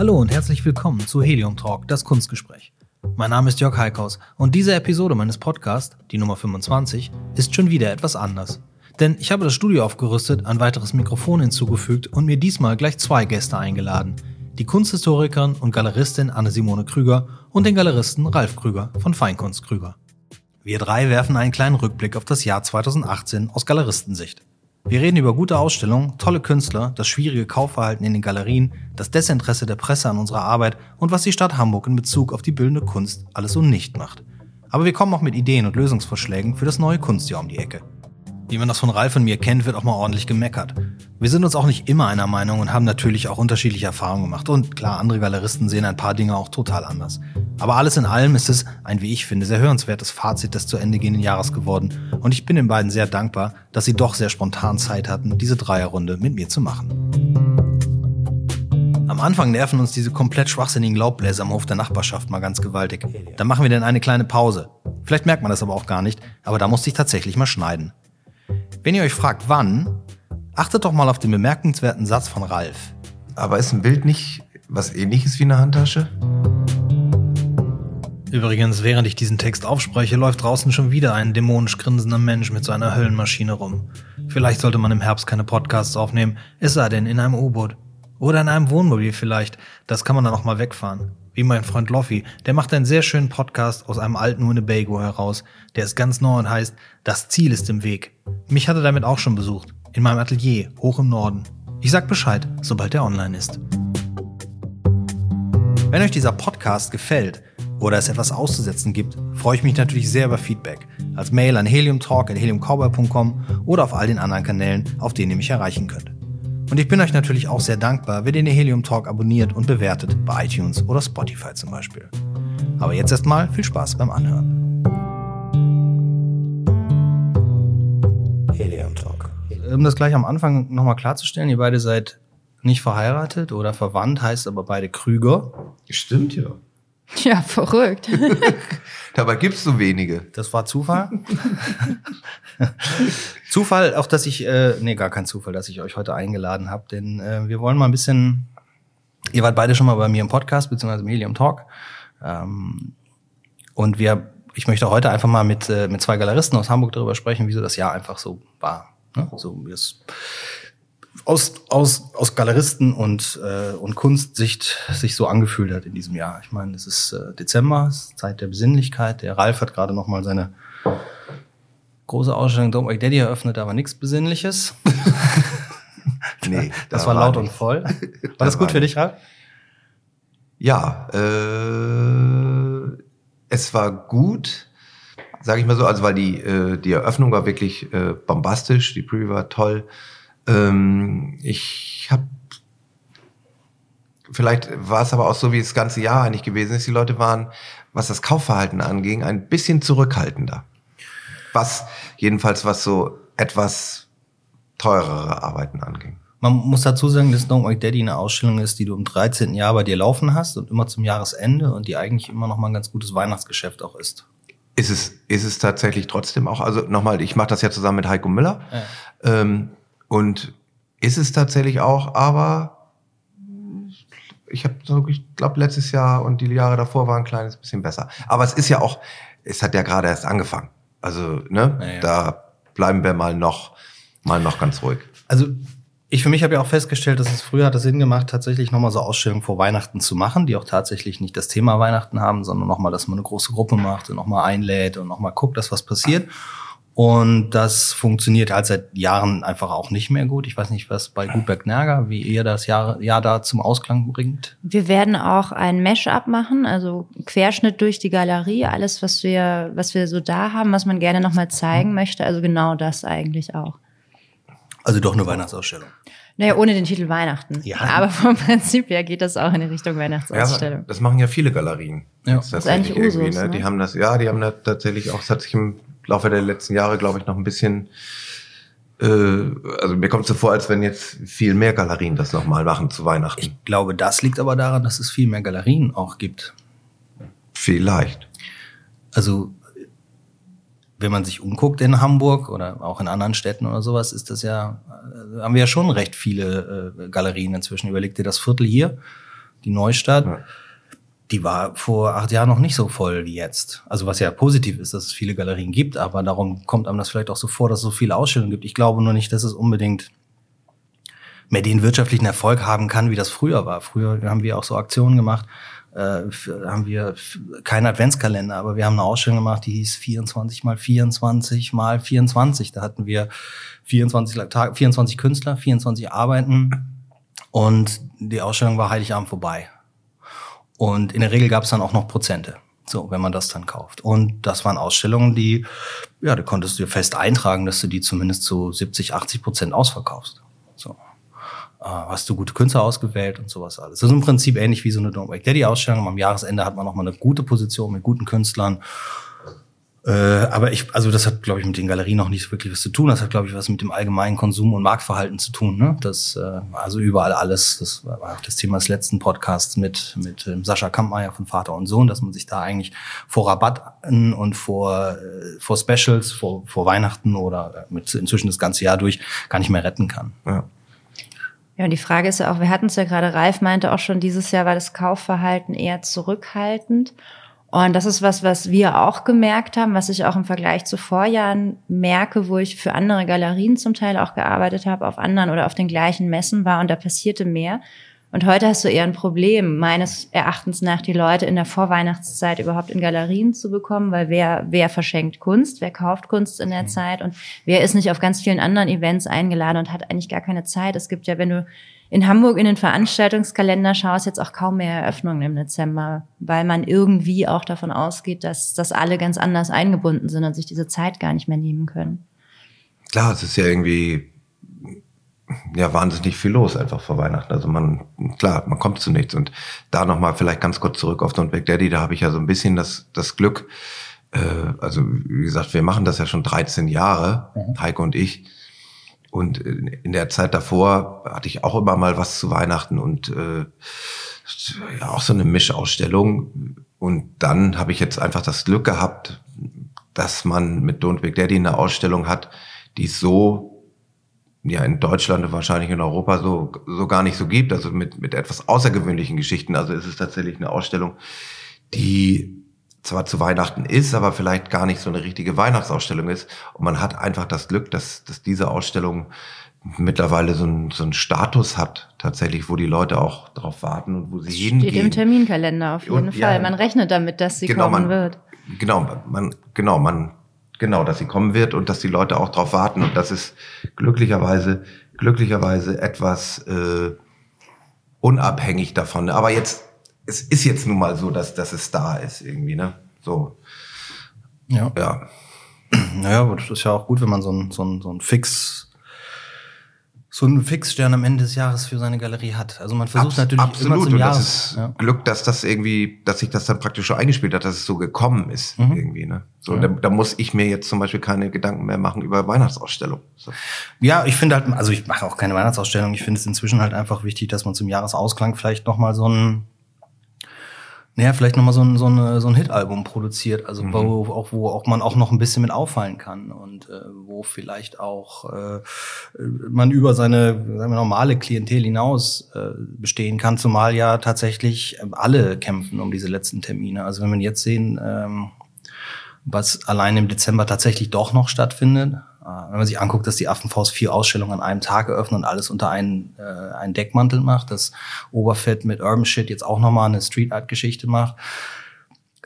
Hallo und herzlich willkommen zu Helium Talk, das Kunstgespräch. Mein Name ist Jörg Heikhaus und diese Episode meines Podcasts, die Nummer 25, ist schon wieder etwas anders. Denn ich habe das Studio aufgerüstet, ein weiteres Mikrofon hinzugefügt und mir diesmal gleich zwei Gäste eingeladen. Die Kunsthistorikerin und Galeristin Anne-Simone Krüger und den Galeristen Ralf Krüger von Feinkunst Krüger. Wir drei werfen einen kleinen Rückblick auf das Jahr 2018 aus Galeristensicht. Wir reden über gute Ausstellungen, tolle Künstler, das schwierige Kaufverhalten in den Galerien, das Desinteresse der Presse an unserer Arbeit und was die Stadt Hamburg in Bezug auf die bildende Kunst alles so nicht macht. Aber wir kommen auch mit Ideen und Lösungsvorschlägen für das neue Kunstjahr um die Ecke. Wie man das von Ralf und mir kennt, wird auch mal ordentlich gemeckert. Wir sind uns auch nicht immer einer Meinung und haben natürlich auch unterschiedliche Erfahrungen gemacht. Und klar, andere Galeristen sehen ein paar Dinge auch total anders. Aber alles in allem ist es ein, wie ich finde, sehr hörenswertes Fazit des zu Ende gehenden Jahres geworden. Und ich bin den beiden sehr dankbar, dass sie doch sehr spontan Zeit hatten, diese Dreierrunde mit mir zu machen. Am Anfang nerven uns diese komplett schwachsinnigen Laubbläser am Hof der Nachbarschaft mal ganz gewaltig. Dann machen wir dann eine kleine Pause. Vielleicht merkt man das aber auch gar nicht, aber da musste ich tatsächlich mal schneiden. Wenn ihr euch fragt, wann, achtet doch mal auf den bemerkenswerten Satz von Ralf. Aber ist ein Bild nicht was ähnliches wie eine Handtasche? Übrigens, während ich diesen Text aufspreche, läuft draußen schon wieder ein dämonisch grinsender Mensch mit seiner Höllenmaschine rum. Vielleicht sollte man im Herbst keine Podcasts aufnehmen, es sei denn in einem U-Boot. Oder in einem Wohnmobil vielleicht, das kann man dann auch mal wegfahren. Wie mein Freund Loffi, der macht einen sehr schönen Podcast aus einem alten Winnebago heraus. Der ist ganz neu und heißt Das Ziel ist im Weg. Mich hat er damit auch schon besucht. In meinem Atelier, hoch im Norden. Ich sag Bescheid, sobald er online ist. Wenn euch dieser Podcast gefällt oder es etwas auszusetzen gibt, freue ich mich natürlich sehr über Feedback. Als Mail an heliumtalk.heliumcowboy.com oder auf all den anderen Kanälen, auf denen ihr mich erreichen könnt. Und ich bin euch natürlich auch sehr dankbar, wenn ihr den Helium Talk abonniert und bewertet, bei iTunes oder Spotify zum Beispiel. Aber jetzt erstmal viel Spaß beim Anhören. Helium Talk. Um das gleich am Anfang nochmal klarzustellen, ihr beide seid nicht verheiratet oder verwandt, heißt aber beide Krüger. Stimmt ja. Ja, verrückt. Dabei gibt's so wenige. Das war Zufall. Zufall, auch dass ich, äh, nee, gar kein Zufall, dass ich euch heute eingeladen habe, denn äh, wir wollen mal ein bisschen, ihr wart beide schon mal bei mir im Podcast, beziehungsweise im Helium Talk. Ähm, und wir, ich möchte heute einfach mal mit, äh, mit zwei Galeristen aus Hamburg darüber sprechen, wieso das Jahr einfach so war. Ne? So wie es aus, aus, aus Galeristen und, äh, und Kunstsicht sich so angefühlt hat in diesem Jahr. Ich meine, es ist äh, Dezember, es ist Zeit der Besinnlichkeit. Der Ralf hat gerade noch mal seine große Ausstellung Don't Make Daddy eröffnet, aber nichts Besinnliches. nee, das war laut war und voll. War das, das gut war für dich, Ralf? Ja, äh, es war gut, sage ich mal so, also weil die, äh, die Eröffnung war wirklich äh, bombastisch, die Preview war toll. Ähm, ich habe vielleicht war es aber auch so, wie das ganze Jahr eigentlich gewesen ist. Die Leute waren, was das Kaufverhalten anging, ein bisschen zurückhaltender. Was jedenfalls was so etwas teurere Arbeiten anging. Man muss dazu sagen, dass Don't Like Daddy eine Ausstellung ist, die du im 13. Jahr bei dir laufen hast und immer zum Jahresende und die eigentlich immer noch mal ein ganz gutes Weihnachtsgeschäft auch ist. Ist es, ist es tatsächlich trotzdem auch, also nochmal, ich mache das ja zusammen mit Heiko Müller. Ja. Ähm, und ist es tatsächlich auch, aber ich habe so, ich glaube, letztes Jahr und die Jahre davor waren ein kleines bisschen besser. Aber es ist ja auch, es hat ja gerade erst angefangen. Also, ne, ja, ja. da bleiben wir mal noch, mal noch ganz ruhig. Also, ich für mich habe ja auch festgestellt, dass es früher hat es Sinn gemacht, tatsächlich nochmal so Ausstellungen vor Weihnachten zu machen, die auch tatsächlich nicht das Thema Weihnachten haben, sondern nochmal, dass man eine große Gruppe macht und nochmal einlädt und nochmal guckt, dass was passiert. Und das funktioniert halt seit Jahren einfach auch nicht mehr gut. Ich weiß nicht, was bei Gutberg Nerger, wie ihr das Jahr, Jahr da zum Ausklang bringt. Wir werden auch ein Mesh-up machen, also Querschnitt durch die Galerie, alles, was wir, was wir so da haben, was man gerne nochmal zeigen möchte. Also genau das eigentlich auch. Also doch eine Weihnachtsausstellung. Naja, ohne den Titel Weihnachten. Ja. Aber vom Prinzip her geht das auch in die Richtung Weihnachtsausstellung. Ja, das machen ja viele Galerien. Ja. Das ist eigentlich Usus, ne? ne? Die haben das, ja, die haben da tatsächlich auch, es hat sich im Laufe der letzten Jahre, glaube ich, noch ein bisschen äh, also mir kommt es so vor, als wenn jetzt viel mehr Galerien das nochmal machen zu Weihnachten. Ich glaube, das liegt aber daran, dass es viel mehr Galerien auch gibt. Vielleicht. Also wenn man sich umguckt in Hamburg oder auch in anderen Städten oder sowas, ist das ja, äh, haben wir ja schon recht viele äh, Galerien inzwischen. Überleg dir das Viertel hier. die Neustadt, ja. die war vor acht Jahren noch nicht so voll wie jetzt. Also was ja positiv ist, dass es viele Galerien gibt, aber darum kommt einem das vielleicht auch so vor, dass es so viele Ausstellungen gibt. Ich glaube nur nicht, dass es unbedingt mehr den wirtschaftlichen Erfolg haben kann, wie das früher war. Früher haben wir auch so Aktionen gemacht, äh, haben wir keinen Adventskalender, aber wir haben eine Ausstellung gemacht, die hieß 24 mal 24 mal 24. Da hatten wir 24, Tag, 24 Künstler, 24 Arbeiten und die Ausstellung war Heiligabend vorbei. Und in der Regel gab es dann auch noch Prozente. So, wenn man das dann kauft. Und das waren Ausstellungen, die, ja, da konntest du dir fest eintragen, dass du die zumindest zu 70, 80 Prozent ausverkaufst. So. Äh, hast du gute Künstler ausgewählt und sowas alles. Das ist im Prinzip ähnlich wie so eine Don't Wake Daddy Ausstellung. Am Jahresende hat man nochmal eine gute Position mit guten Künstlern. Äh, aber ich, also das hat, glaube ich, mit den Galerien noch nicht wirklich was zu tun. Das hat, glaube ich, was mit dem allgemeinen Konsum- und Marktverhalten zu tun. Ne? Das, äh, also überall alles. Das war auch das Thema des letzten Podcasts mit, mit ähm, Sascha Kampmeier von Vater und Sohn, dass man sich da eigentlich vor Rabatten und vor, äh, vor Specials, vor, vor Weihnachten oder äh, mit inzwischen das ganze Jahr durch gar nicht mehr retten kann. Ja. Ja, und die Frage ist ja auch, wir hatten es ja gerade, Ralf meinte auch schon, dieses Jahr war das Kaufverhalten eher zurückhaltend. Und das ist was, was wir auch gemerkt haben, was ich auch im Vergleich zu Vorjahren merke, wo ich für andere Galerien zum Teil auch gearbeitet habe, auf anderen oder auf den gleichen Messen war und da passierte mehr. Und heute hast du eher ein Problem, meines Erachtens nach, die Leute in der Vorweihnachtszeit überhaupt in Galerien zu bekommen, weil wer, wer verschenkt Kunst, wer kauft Kunst in der mhm. Zeit und wer ist nicht auf ganz vielen anderen Events eingeladen und hat eigentlich gar keine Zeit. Es gibt ja, wenn du in Hamburg in den Veranstaltungskalender schaust, jetzt auch kaum mehr Eröffnungen im Dezember, weil man irgendwie auch davon ausgeht, dass, dass alle ganz anders eingebunden sind und sich diese Zeit gar nicht mehr nehmen können. Klar, es ist ja irgendwie ja wahnsinnig viel los einfach vor Weihnachten. Also man, klar, man kommt zu nichts. Und da nochmal vielleicht ganz kurz zurück auf Don't Back Daddy, da habe ich ja so ein bisschen das, das Glück, äh, also wie gesagt, wir machen das ja schon 13 Jahre, mhm. Heike und ich. Und in der Zeit davor hatte ich auch immer mal was zu Weihnachten und äh, ja, auch so eine Mischausstellung. Und dann habe ich jetzt einfach das Glück gehabt, dass man mit Don't Big Daddy eine Ausstellung hat, die so ja in Deutschland und wahrscheinlich in Europa so, so gar nicht so gibt, also mit, mit etwas außergewöhnlichen Geschichten. Also es ist tatsächlich eine Ausstellung, die zwar zu Weihnachten ist, aber vielleicht gar nicht so eine richtige Weihnachtsausstellung ist. Und man hat einfach das Glück, dass, dass diese Ausstellung mittlerweile so einen, so einen Status hat, tatsächlich, wo die Leute auch darauf warten und wo sie Steht hingehen. Steht im Terminkalender auf jeden und, Fall. Ja, man rechnet damit, dass sie genau, kommen man, wird. Genau, man, genau, man Genau, dass sie kommen wird und dass die Leute auch darauf warten. Und das ist glücklicherweise, glücklicherweise etwas äh, unabhängig davon. Aber jetzt, es ist jetzt nun mal so, dass, dass es da ist irgendwie, ne? So. Ja. Ja. Naja, das ist ja auch gut, wenn man so ein, so ein, so ein Fix so einen Fixstern am Ende des Jahres für seine Galerie hat. Also man versucht Abs natürlich absolut. immer zum und Jahres, das ist ja. Glück, dass das irgendwie, dass sich das dann praktisch schon eingespielt hat, dass es so gekommen ist mhm. irgendwie. Ne? So, ja. da, da, muss ich mir jetzt zum Beispiel keine Gedanken mehr machen über Weihnachtsausstellung. So. Ja, ich finde halt, also ich mache auch keine Weihnachtsausstellung. Ich finde es inzwischen halt einfach wichtig, dass man zum Jahresausklang vielleicht noch mal so ein naja, vielleicht nochmal so ein, so, so ein Hit-Album produziert, also mhm. wo, auch, wo auch man auch noch ein bisschen mit auffallen kann und äh, wo vielleicht auch äh, man über seine sagen wir, normale Klientel hinaus äh, bestehen kann, zumal ja tatsächlich alle kämpfen um diese letzten Termine. Also wenn man jetzt sehen, ähm, was allein im Dezember tatsächlich doch noch stattfindet, wenn man sich anguckt, dass die Affenfaust vier Ausstellungen an einem Tag eröffnen und alles unter einen, äh, einen Deckmantel macht, dass Oberfett mit Urban Shit jetzt auch nochmal eine Street Art Geschichte macht,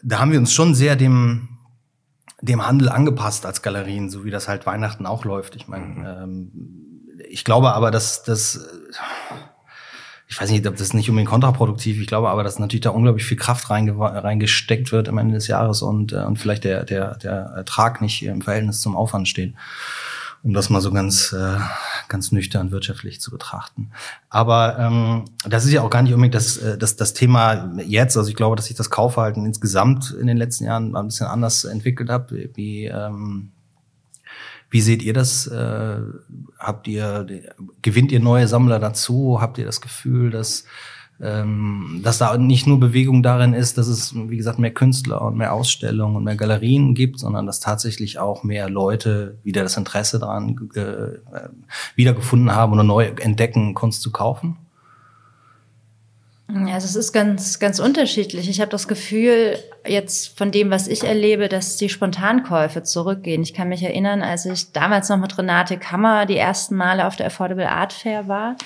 da haben wir uns schon sehr dem, dem Handel angepasst als Galerien, so wie das halt Weihnachten auch läuft. Ich meine, mhm. ähm, ich glaube aber, dass das ich weiß nicht, ob das nicht unbedingt kontraproduktiv, ich glaube aber, dass natürlich da unglaublich viel Kraft reingesteckt wird am Ende des Jahres und, äh, und vielleicht der, der, der Ertrag nicht im Verhältnis zum Aufwand steht. Um das mal so ganz, äh, ganz nüchtern wirtschaftlich zu betrachten. Aber ähm, das ist ja auch gar nicht unbedingt das, äh, das, das Thema jetzt. Also ich glaube, dass sich das Kaufverhalten insgesamt in den letzten Jahren ein bisschen anders entwickelt hat, wie, ähm, wie seht ihr das? Äh, habt ihr, gewinnt ihr neue Sammler dazu? Habt ihr das Gefühl, dass, ähm, dass da nicht nur Bewegung darin ist, dass es, wie gesagt, mehr Künstler und mehr Ausstellungen und mehr Galerien gibt, sondern dass tatsächlich auch mehr Leute wieder das Interesse daran äh, wiedergefunden haben oder neu entdecken, Kunst zu kaufen? Also es ist ganz, ganz unterschiedlich. Ich habe das Gefühl, jetzt von dem, was ich erlebe, dass die Spontankäufe zurückgehen. Ich kann mich erinnern, als ich damals noch mit Renate Kammer die ersten Male auf der Affordable Art Fair war,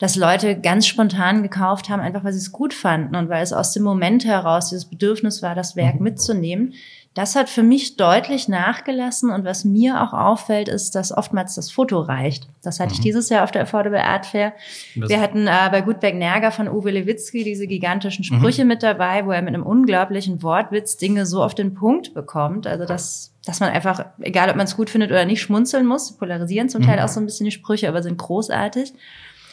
dass Leute ganz spontan gekauft haben, einfach weil sie es gut fanden und weil es aus dem Moment heraus dieses Bedürfnis war, das Werk mhm. mitzunehmen. Das hat für mich deutlich nachgelassen und was mir auch auffällt, ist, dass oftmals das Foto reicht. Das hatte mhm. ich dieses Jahr auf der Affordable Art Fair. Das Wir hatten äh, bei Gutberg Nerger von Uwe Lewitzki diese gigantischen mhm. Sprüche mhm. mit dabei, wo er mit einem unglaublichen Wortwitz Dinge so auf den Punkt bekommt. Also das, dass man einfach, egal ob man es gut findet oder nicht, schmunzeln muss. polarisieren zum Teil mhm. auch so ein bisschen die Sprüche, aber sind großartig.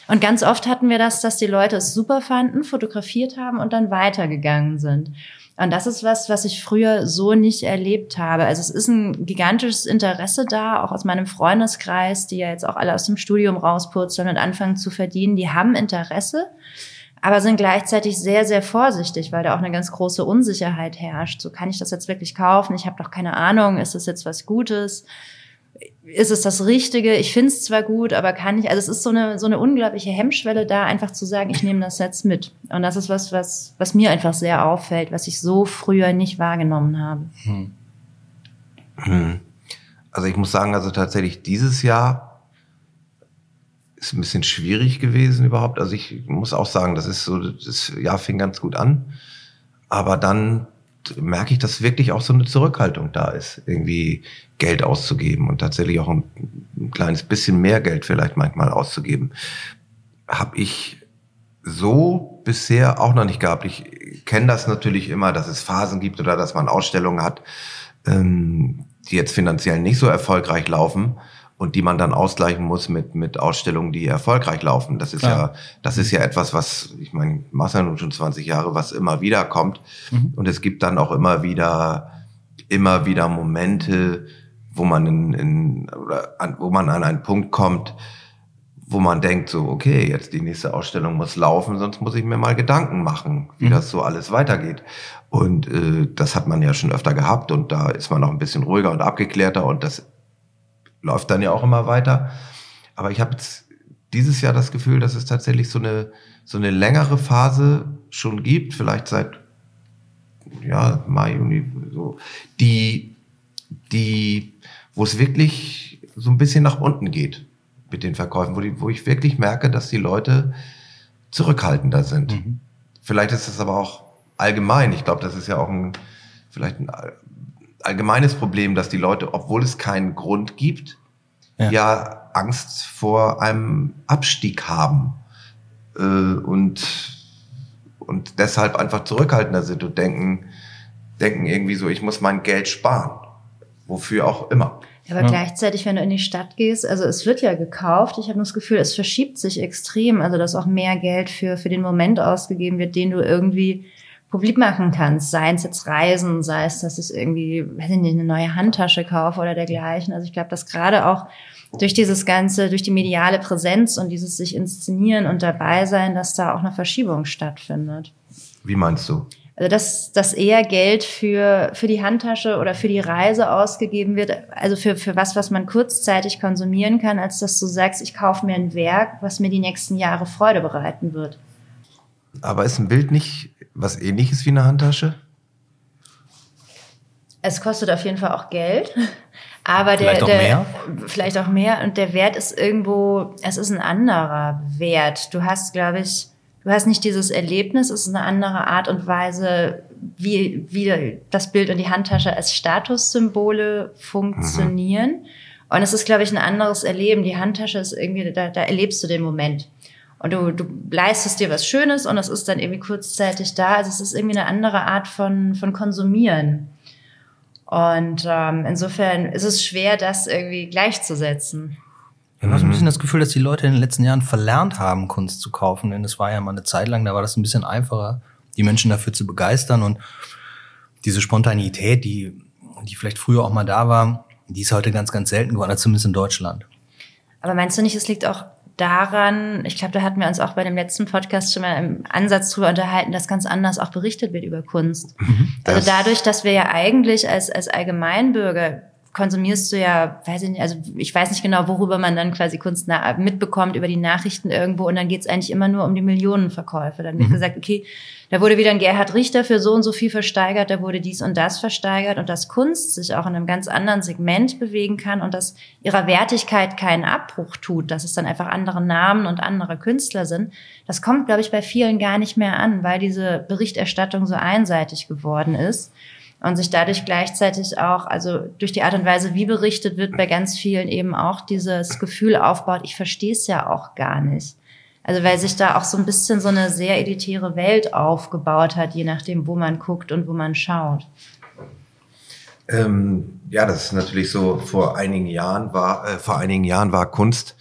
Und ganz oft hatten wir das, dass die Leute es super fanden, fotografiert haben und dann weitergegangen sind. Und das ist was, was ich früher so nicht erlebt habe. Also es ist ein gigantisches Interesse da, auch aus meinem Freundeskreis, die ja jetzt auch alle aus dem Studium rauspurzeln und anfangen zu verdienen. Die haben Interesse, aber sind gleichzeitig sehr, sehr vorsichtig, weil da auch eine ganz große Unsicherheit herrscht. So kann ich das jetzt wirklich kaufen? Ich habe doch keine Ahnung, ist das jetzt was Gutes? Ist es das Richtige? Ich finde es zwar gut, aber kann ich, also es ist so eine, so eine unglaubliche Hemmschwelle da, einfach zu sagen, ich nehme das jetzt mit. Und das ist was, was, was mir einfach sehr auffällt, was ich so früher nicht wahrgenommen habe. Hm. hm. Also ich muss sagen, also tatsächlich dieses Jahr ist ein bisschen schwierig gewesen überhaupt. Also ich muss auch sagen, das ist so, das Jahr fing ganz gut an. Aber dann merke ich, dass wirklich auch so eine Zurückhaltung da ist, irgendwie Geld auszugeben und tatsächlich auch ein, ein kleines bisschen mehr Geld vielleicht manchmal auszugeben. Habe ich so bisher auch noch nicht gehabt. Ich kenne das natürlich immer, dass es Phasen gibt oder dass man Ausstellungen hat, ähm, die jetzt finanziell nicht so erfolgreich laufen und die man dann ausgleichen muss mit, mit Ausstellungen, die erfolgreich laufen. Das ist ja, ja das ist ja etwas, was, ich meine, machst ja nun schon 20 Jahre, was immer wieder kommt. Mhm. Und es gibt dann auch immer wieder, immer wieder Momente, wo man in, in oder an, wo man an einen Punkt kommt, wo man denkt so, okay, jetzt die nächste Ausstellung muss laufen, sonst muss ich mir mal Gedanken machen, wie mhm. das so alles weitergeht. Und äh, das hat man ja schon öfter gehabt und da ist man noch ein bisschen ruhiger und abgeklärter und das läuft dann ja auch immer weiter. Aber ich habe jetzt dieses Jahr das Gefühl, dass es tatsächlich so eine, so eine längere Phase schon gibt, vielleicht seit ja, Mai, Juni, so, die, die, wo es wirklich so ein bisschen nach unten geht mit den Verkäufen, wo, die, wo ich wirklich merke, dass die Leute zurückhaltender sind. Mhm. Vielleicht ist es aber auch allgemein. Ich glaube, das ist ja auch ein, vielleicht ein allgemeines Problem, dass die Leute, obwohl es keinen Grund gibt, ja, ja Angst vor einem Abstieg haben äh, und, und deshalb einfach zurückhaltender sind und denken, denken irgendwie so, ich muss mein Geld sparen. Wofür auch immer. Aber ja. gleichzeitig, wenn du in die Stadt gehst, also es wird ja gekauft. Ich habe das Gefühl, es verschiebt sich extrem. Also dass auch mehr Geld für, für den Moment ausgegeben wird, den du irgendwie publik machen kannst. Sei es jetzt Reisen, sei es, dass ich irgendwie, weiß ich nicht, eine neue Handtasche kaufe oder dergleichen. Also ich glaube, dass gerade auch durch dieses Ganze, durch die mediale Präsenz und dieses sich inszenieren und dabei sein, dass da auch eine Verschiebung stattfindet. Wie meinst du? Also dass, dass eher Geld für, für die Handtasche oder für die Reise ausgegeben wird, also für, für was, was man kurzzeitig konsumieren kann, als dass du sagst, ich kaufe mir ein Werk, was mir die nächsten Jahre Freude bereiten wird. Aber ist ein Bild nicht was ähnliches wie eine Handtasche? Es kostet auf jeden Fall auch Geld. Aber der, vielleicht auch der, mehr? vielleicht auch mehr. Und der Wert ist irgendwo, es ist ein anderer Wert. Du hast, glaube ich, du hast nicht dieses Erlebnis, es ist eine andere Art und Weise, wie, wie das Bild und die Handtasche als Statussymbole funktionieren. Mhm. Und es ist, glaube ich, ein anderes Erleben. Die Handtasche ist irgendwie, da, da erlebst du den Moment. Und du, du leistest dir was Schönes und es ist dann irgendwie kurzzeitig da. Also es ist irgendwie eine andere Art von, von Konsumieren. Und ähm, insofern ist es schwer, das irgendwie gleichzusetzen. Ich habe so ein bisschen das Gefühl, dass die Leute in den letzten Jahren verlernt haben, Kunst zu kaufen. Denn es war ja mal eine Zeit lang, da war das ein bisschen einfacher, die Menschen dafür zu begeistern. Und diese Spontanität, die, die vielleicht früher auch mal da war, die ist heute ganz, ganz selten geworden, zumindest in Deutschland. Aber meinst du nicht, es liegt auch daran, ich glaube, da hatten wir uns auch bei dem letzten Podcast schon mal im Ansatz drüber unterhalten, dass ganz anders auch berichtet wird über Kunst. Mhm, also dadurch, dass wir ja eigentlich als, als Allgemeinbürger konsumierst du ja, weiß ich nicht, also ich weiß nicht genau, worüber man dann quasi Kunst mitbekommt über die Nachrichten irgendwo und dann geht's eigentlich immer nur um die Millionenverkäufe. Dann wird mhm. gesagt, okay, da wurde wieder ein Gerhard Richter für so und so viel versteigert, da wurde dies und das versteigert und dass Kunst sich auch in einem ganz anderen Segment bewegen kann und dass ihrer Wertigkeit keinen Abbruch tut, dass es dann einfach andere Namen und andere Künstler sind, das kommt, glaube ich, bei vielen gar nicht mehr an, weil diese Berichterstattung so einseitig geworden ist und sich dadurch gleichzeitig auch, also durch die Art und Weise, wie berichtet wird, bei ganz vielen eben auch dieses Gefühl aufbaut, ich verstehe es ja auch gar nicht. Also weil sich da auch so ein bisschen so eine sehr editäre Welt aufgebaut hat, je nachdem, wo man guckt und wo man schaut. Ähm, ja, das ist natürlich so. Vor einigen Jahren war äh, vor einigen Jahren war Kunst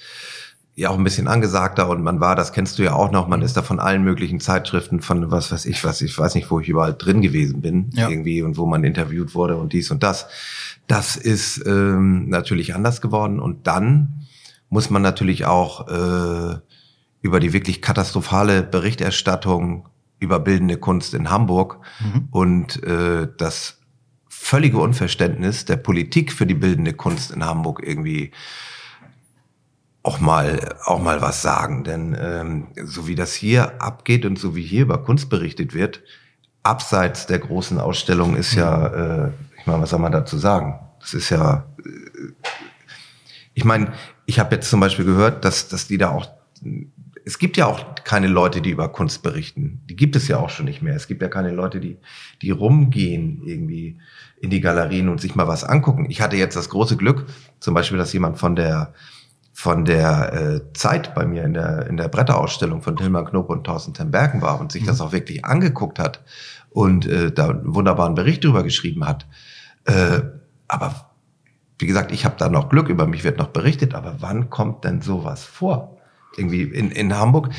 ja auch ein bisschen angesagter und man war, das kennst du ja auch noch, man ist da von allen möglichen Zeitschriften, von was weiß ich, was ich weiß nicht, wo ich überall drin gewesen bin, ja. irgendwie und wo man interviewt wurde und dies und das. Das ist ähm, natürlich anders geworden und dann muss man natürlich auch äh, über die wirklich katastrophale Berichterstattung über bildende Kunst in Hamburg mhm. und äh, das völlige Unverständnis der Politik für die bildende Kunst in Hamburg irgendwie auch mal auch mal was sagen, denn ähm, so wie das hier abgeht und so wie hier über Kunst berichtet wird, abseits der großen Ausstellung ist ja, äh, ich meine, was soll man dazu sagen? Das ist ja, äh, ich meine, ich habe jetzt zum Beispiel gehört, dass dass die da auch es gibt ja auch keine Leute, die über Kunst berichten. Die gibt es ja auch schon nicht mehr. Es gibt ja keine Leute, die, die rumgehen irgendwie in die Galerien und sich mal was angucken. Ich hatte jetzt das große Glück, zum Beispiel, dass jemand von der von der äh, Zeit bei mir in der, in der Bretterausstellung von Tilman Knob und Thorsten Tembergen war und sich mhm. das auch wirklich angeguckt hat und äh, da einen wunderbaren Bericht drüber geschrieben hat. Äh, aber wie gesagt, ich habe da noch Glück, über mich wird noch berichtet, aber wann kommt denn sowas vor? Irgendwie in, in Hamburg.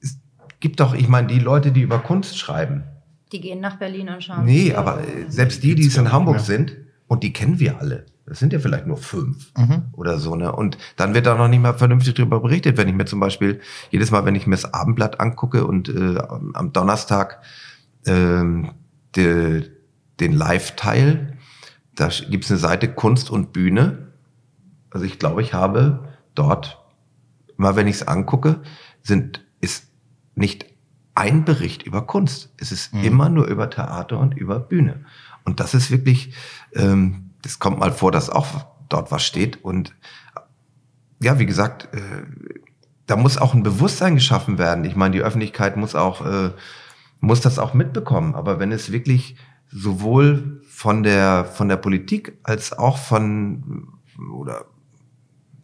Es gibt doch, ich meine, die Leute, die über Kunst schreiben. Die gehen nach Berlin und schauen. Nee, aber äh, selbst die, die es in Hamburg sind, und die kennen wir alle. Das sind ja vielleicht nur fünf mhm. oder so, ne? Und dann wird da noch nicht mal vernünftig drüber berichtet. Wenn ich mir zum Beispiel jedes Mal, wenn ich mir das Abendblatt angucke und äh, am Donnerstag äh, de, den Live-Teil, da gibt's eine Seite Kunst und Bühne. Also ich glaube, ich habe dort, immer wenn ich es angucke, sind, ist nicht ein Bericht über Kunst. Es ist mhm. immer nur über Theater und über Bühne. Und das ist wirklich, ähm, das kommt mal vor, dass auch dort was steht. Und ja, wie gesagt, äh, da muss auch ein Bewusstsein geschaffen werden. Ich meine, die Öffentlichkeit muss auch, äh, muss das auch mitbekommen. Aber wenn es wirklich sowohl von der, von der Politik als auch von, oder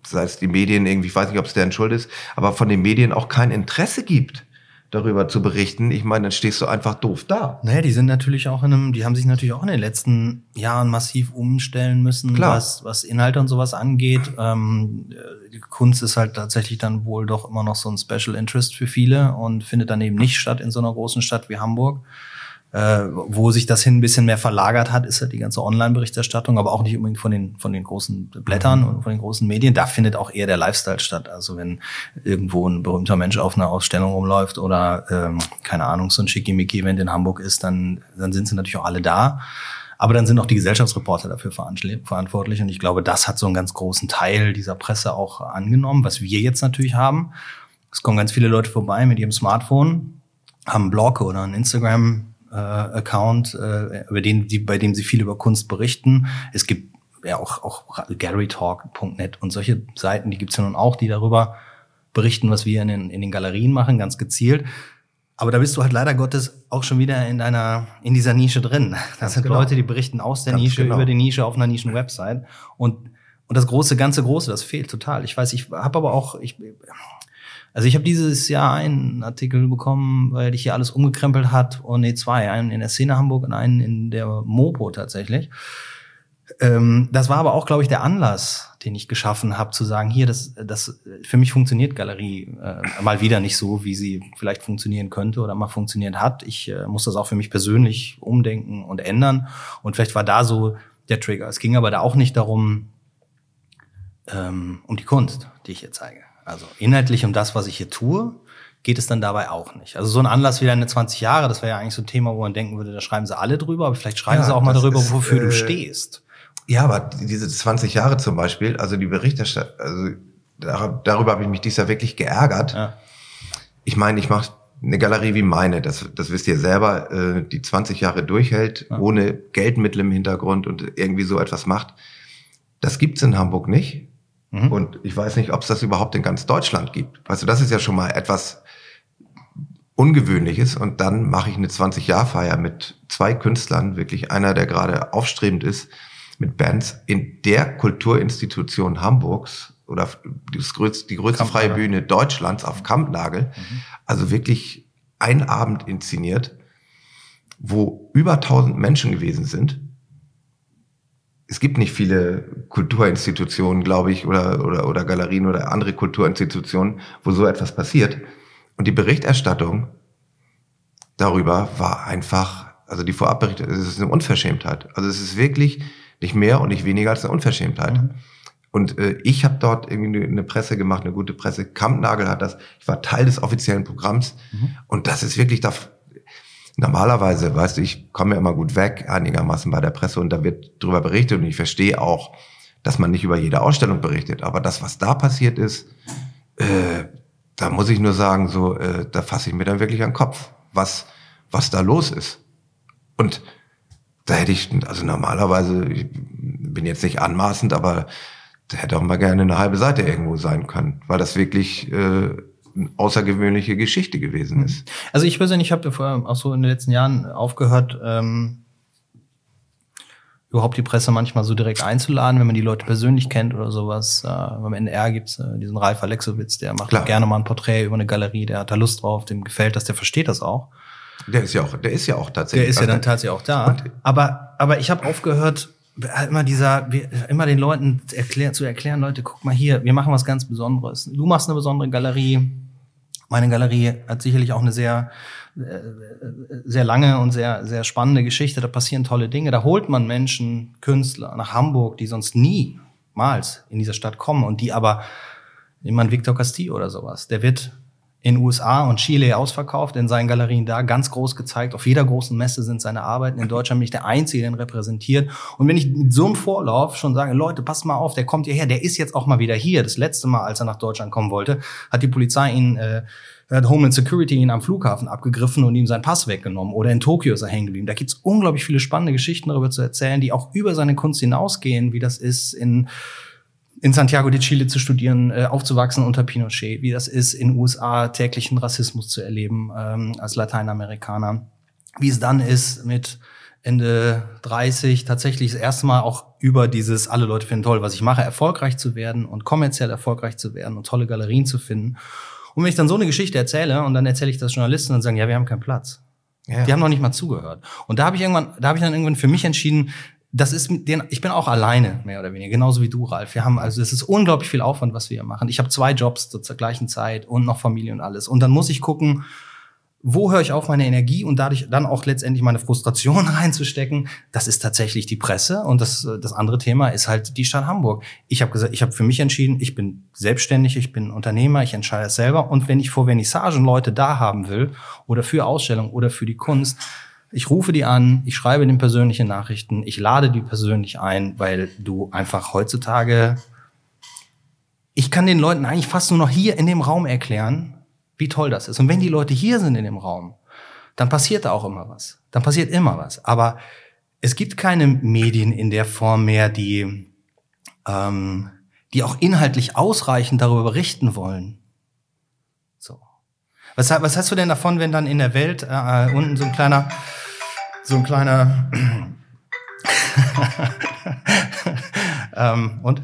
sei es die Medien irgendwie, ich weiß nicht, ob es deren Schuld ist, aber von den Medien auch kein Interesse gibt, darüber zu berichten, ich meine, dann stehst du einfach doof da. Naja, die sind natürlich auch in einem, die haben sich natürlich auch in den letzten Jahren massiv umstellen müssen, Klar. was, was Inhalte und sowas angeht. Ähm, die Kunst ist halt tatsächlich dann wohl doch immer noch so ein Special Interest für viele und findet dann eben nicht statt in so einer großen Stadt wie Hamburg. Äh, wo sich das hin ein bisschen mehr verlagert hat, ist halt die ganze Online-Berichterstattung, aber auch nicht unbedingt von den, von den großen Blättern mhm. und von den großen Medien. Da findet auch eher der Lifestyle statt. Also wenn irgendwo ein berühmter Mensch auf einer Ausstellung rumläuft oder, ähm, keine Ahnung, so ein Schickimicki-Event in Hamburg ist, dann, dann sind sie natürlich auch alle da. Aber dann sind auch die Gesellschaftsreporter dafür verantwortlich. Und ich glaube, das hat so einen ganz großen Teil dieser Presse auch angenommen, was wir jetzt natürlich haben. Es kommen ganz viele Leute vorbei mit ihrem Smartphone, haben einen Blog oder einen Instagram Account, äh, über den, die, bei dem sie viel über Kunst berichten. Es gibt ja auch, auch gallerytalk.net und solche Seiten, die gibt's ja nun auch, die darüber berichten, was wir in den, in den Galerien machen, ganz gezielt. Aber da bist du halt leider Gottes auch schon wieder in deiner, in dieser Nische drin. Das ganz sind genau. Leute, die berichten aus der ganz Nische, genau. über die Nische auf einer Nischenwebsite. Und, und das große, ganze Große, das fehlt total. Ich weiß, ich habe aber auch, ich, also ich habe dieses Jahr einen Artikel bekommen, weil dich hier alles umgekrempelt hat. Und nee, zwei. Einen in der Szene Hamburg und einen in der Mopo tatsächlich. Ähm, das war aber auch, glaube ich, der Anlass, den ich geschaffen habe, zu sagen, hier, das, das für mich funktioniert Galerie äh, mal wieder nicht so, wie sie vielleicht funktionieren könnte oder mal funktioniert hat. Ich äh, muss das auch für mich persönlich umdenken und ändern. Und vielleicht war da so der Trigger. Es ging aber da auch nicht darum, ähm, um die Kunst, die ich hier zeige. Also inhaltlich um das, was ich hier tue, geht es dann dabei auch nicht. Also so ein Anlass wie deine 20 Jahre, das wäre ja eigentlich so ein Thema, wo man denken würde, da schreiben sie alle drüber, aber vielleicht schreiben ja, sie auch mal darüber, ist, wofür äh, du stehst. Ja, aber diese 20 Jahre zum Beispiel, also die Berichterstattung, also darüber habe ich mich dieses Jahr wirklich geärgert. Ja. Ich meine, ich mache eine Galerie wie meine, das, das wisst ihr selber, äh, die 20 Jahre durchhält, ja. ohne Geldmittel im Hintergrund und irgendwie so etwas macht. Das gibt's in Hamburg nicht. Mhm. Und ich weiß nicht, ob es das überhaupt in ganz Deutschland gibt. Du, das ist ja schon mal etwas Ungewöhnliches. Und dann mache ich eine 20-Jahr-Feier mit zwei Künstlern, wirklich einer, der gerade aufstrebend ist, mit Bands in der Kulturinstitution Hamburgs oder das größte, die größte freie Bühne Deutschlands auf Kampnagel. Mhm. Also wirklich ein Abend inszeniert, wo über 1000 Menschen gewesen sind. Es gibt nicht viele Kulturinstitutionen, glaube ich, oder, oder, oder Galerien oder andere Kulturinstitutionen, wo so etwas passiert. Und die Berichterstattung darüber war einfach, also die Vorabberichterstattung, es ist eine Unverschämtheit. Also es ist wirklich nicht mehr und nicht weniger als eine Unverschämtheit. Mhm. Und äh, ich habe dort irgendwie eine Presse gemacht, eine gute Presse. Kampnagel hat das. Ich war Teil des offiziellen Programms. Mhm. Und das ist wirklich da. Normalerweise, weißt du, ich komme ja immer gut weg, einigermaßen bei der Presse und da wird drüber berichtet und ich verstehe auch, dass man nicht über jede Ausstellung berichtet. Aber das, was da passiert ist, äh, da muss ich nur sagen, so, äh, da fasse ich mir dann wirklich an den Kopf, was, was da los ist. Und da hätte ich, also normalerweise, ich bin jetzt nicht anmaßend, aber da hätte auch mal gerne eine halbe Seite irgendwo sein können, weil das wirklich äh, eine außergewöhnliche Geschichte gewesen ist. Also ich persönlich habe auch so in den letzten Jahren aufgehört, ähm, überhaupt die Presse manchmal so direkt einzuladen, wenn man die Leute persönlich kennt oder sowas. Äh, beim NR gibt's äh, diesen Ralf Alexowitz, der macht gerne mal ein Porträt über eine Galerie, der hat da Lust drauf, dem gefällt das, der versteht das auch. Der ist ja auch, der ist ja auch tatsächlich. Der ist ja dann tatsächlich auch da. Aber, aber ich habe aufgehört, immer dieser, immer den Leuten erklär, zu erklären, Leute, guck mal hier, wir machen was ganz Besonderes. Du machst eine besondere Galerie. Meine Galerie hat sicherlich auch eine sehr, äh, sehr lange und sehr, sehr spannende Geschichte. Da passieren tolle Dinge. Da holt man Menschen, Künstler nach Hamburg, die sonst niemals in dieser Stadt kommen und die aber, jemand Victor Castillo oder sowas, der wird in USA und Chile ausverkauft, in seinen Galerien da ganz groß gezeigt. Auf jeder großen Messe sind seine Arbeiten. In Deutschland bin ich der Einzige, der ihn repräsentiert. Und wenn ich mit so einem Vorlauf schon sage, Leute, passt mal auf, der kommt hierher, der ist jetzt auch mal wieder hier. Das letzte Mal, als er nach Deutschland kommen wollte, hat die Polizei ihn äh, hat Homeland Security ihn am Flughafen abgegriffen und ihm seinen Pass weggenommen. Oder in Tokio ist er hängen geblieben. Da gibt's unglaublich viele spannende Geschichten darüber zu erzählen, die auch über seine Kunst hinausgehen, wie das ist in in Santiago de Chile zu studieren, äh, aufzuwachsen unter Pinochet, wie das ist, in USA täglichen Rassismus zu erleben ähm, als Lateinamerikaner, wie es dann ist mit Ende 30 tatsächlich das erste Mal auch über dieses, alle Leute finden toll, was ich mache, erfolgreich zu werden und kommerziell erfolgreich zu werden und tolle Galerien zu finden. Und wenn ich dann so eine Geschichte erzähle und dann erzähle ich das Journalisten und sagen, ja, wir haben keinen Platz. Ja. Die haben noch nicht mal zugehört. Und da habe ich irgendwann, da habe ich dann irgendwann für mich entschieden, das ist den, ich bin auch alleine, mehr oder weniger, genauso wie du, Ralf. Wir haben, also es ist unglaublich viel Aufwand, was wir hier machen. Ich habe zwei Jobs zur gleichen Zeit und noch Familie und alles. Und dann muss ich gucken, wo höre ich auf, meine Energie und dadurch dann auch letztendlich meine Frustration reinzustecken. Das ist tatsächlich die Presse und das, das andere Thema ist halt die Stadt Hamburg. Ich habe gesagt, ich habe für mich entschieden, ich bin selbstständig, ich bin Unternehmer, ich entscheide es selber und wenn ich vor Vernissagen Leute da haben will oder für Ausstellungen oder für die Kunst, ich rufe die an, ich schreibe den persönliche Nachrichten, ich lade die persönlich ein, weil du einfach heutzutage, ich kann den Leuten eigentlich fast nur noch hier in dem Raum erklären, wie toll das ist. Und wenn die Leute hier sind in dem Raum, dann passiert da auch immer was. Dann passiert immer was. Aber es gibt keine Medien in der Form mehr, die, ähm, die auch inhaltlich ausreichend darüber berichten wollen. Was, was hast du denn davon, wenn dann in der Welt äh, unten so ein kleiner, so ein kleiner ähm, und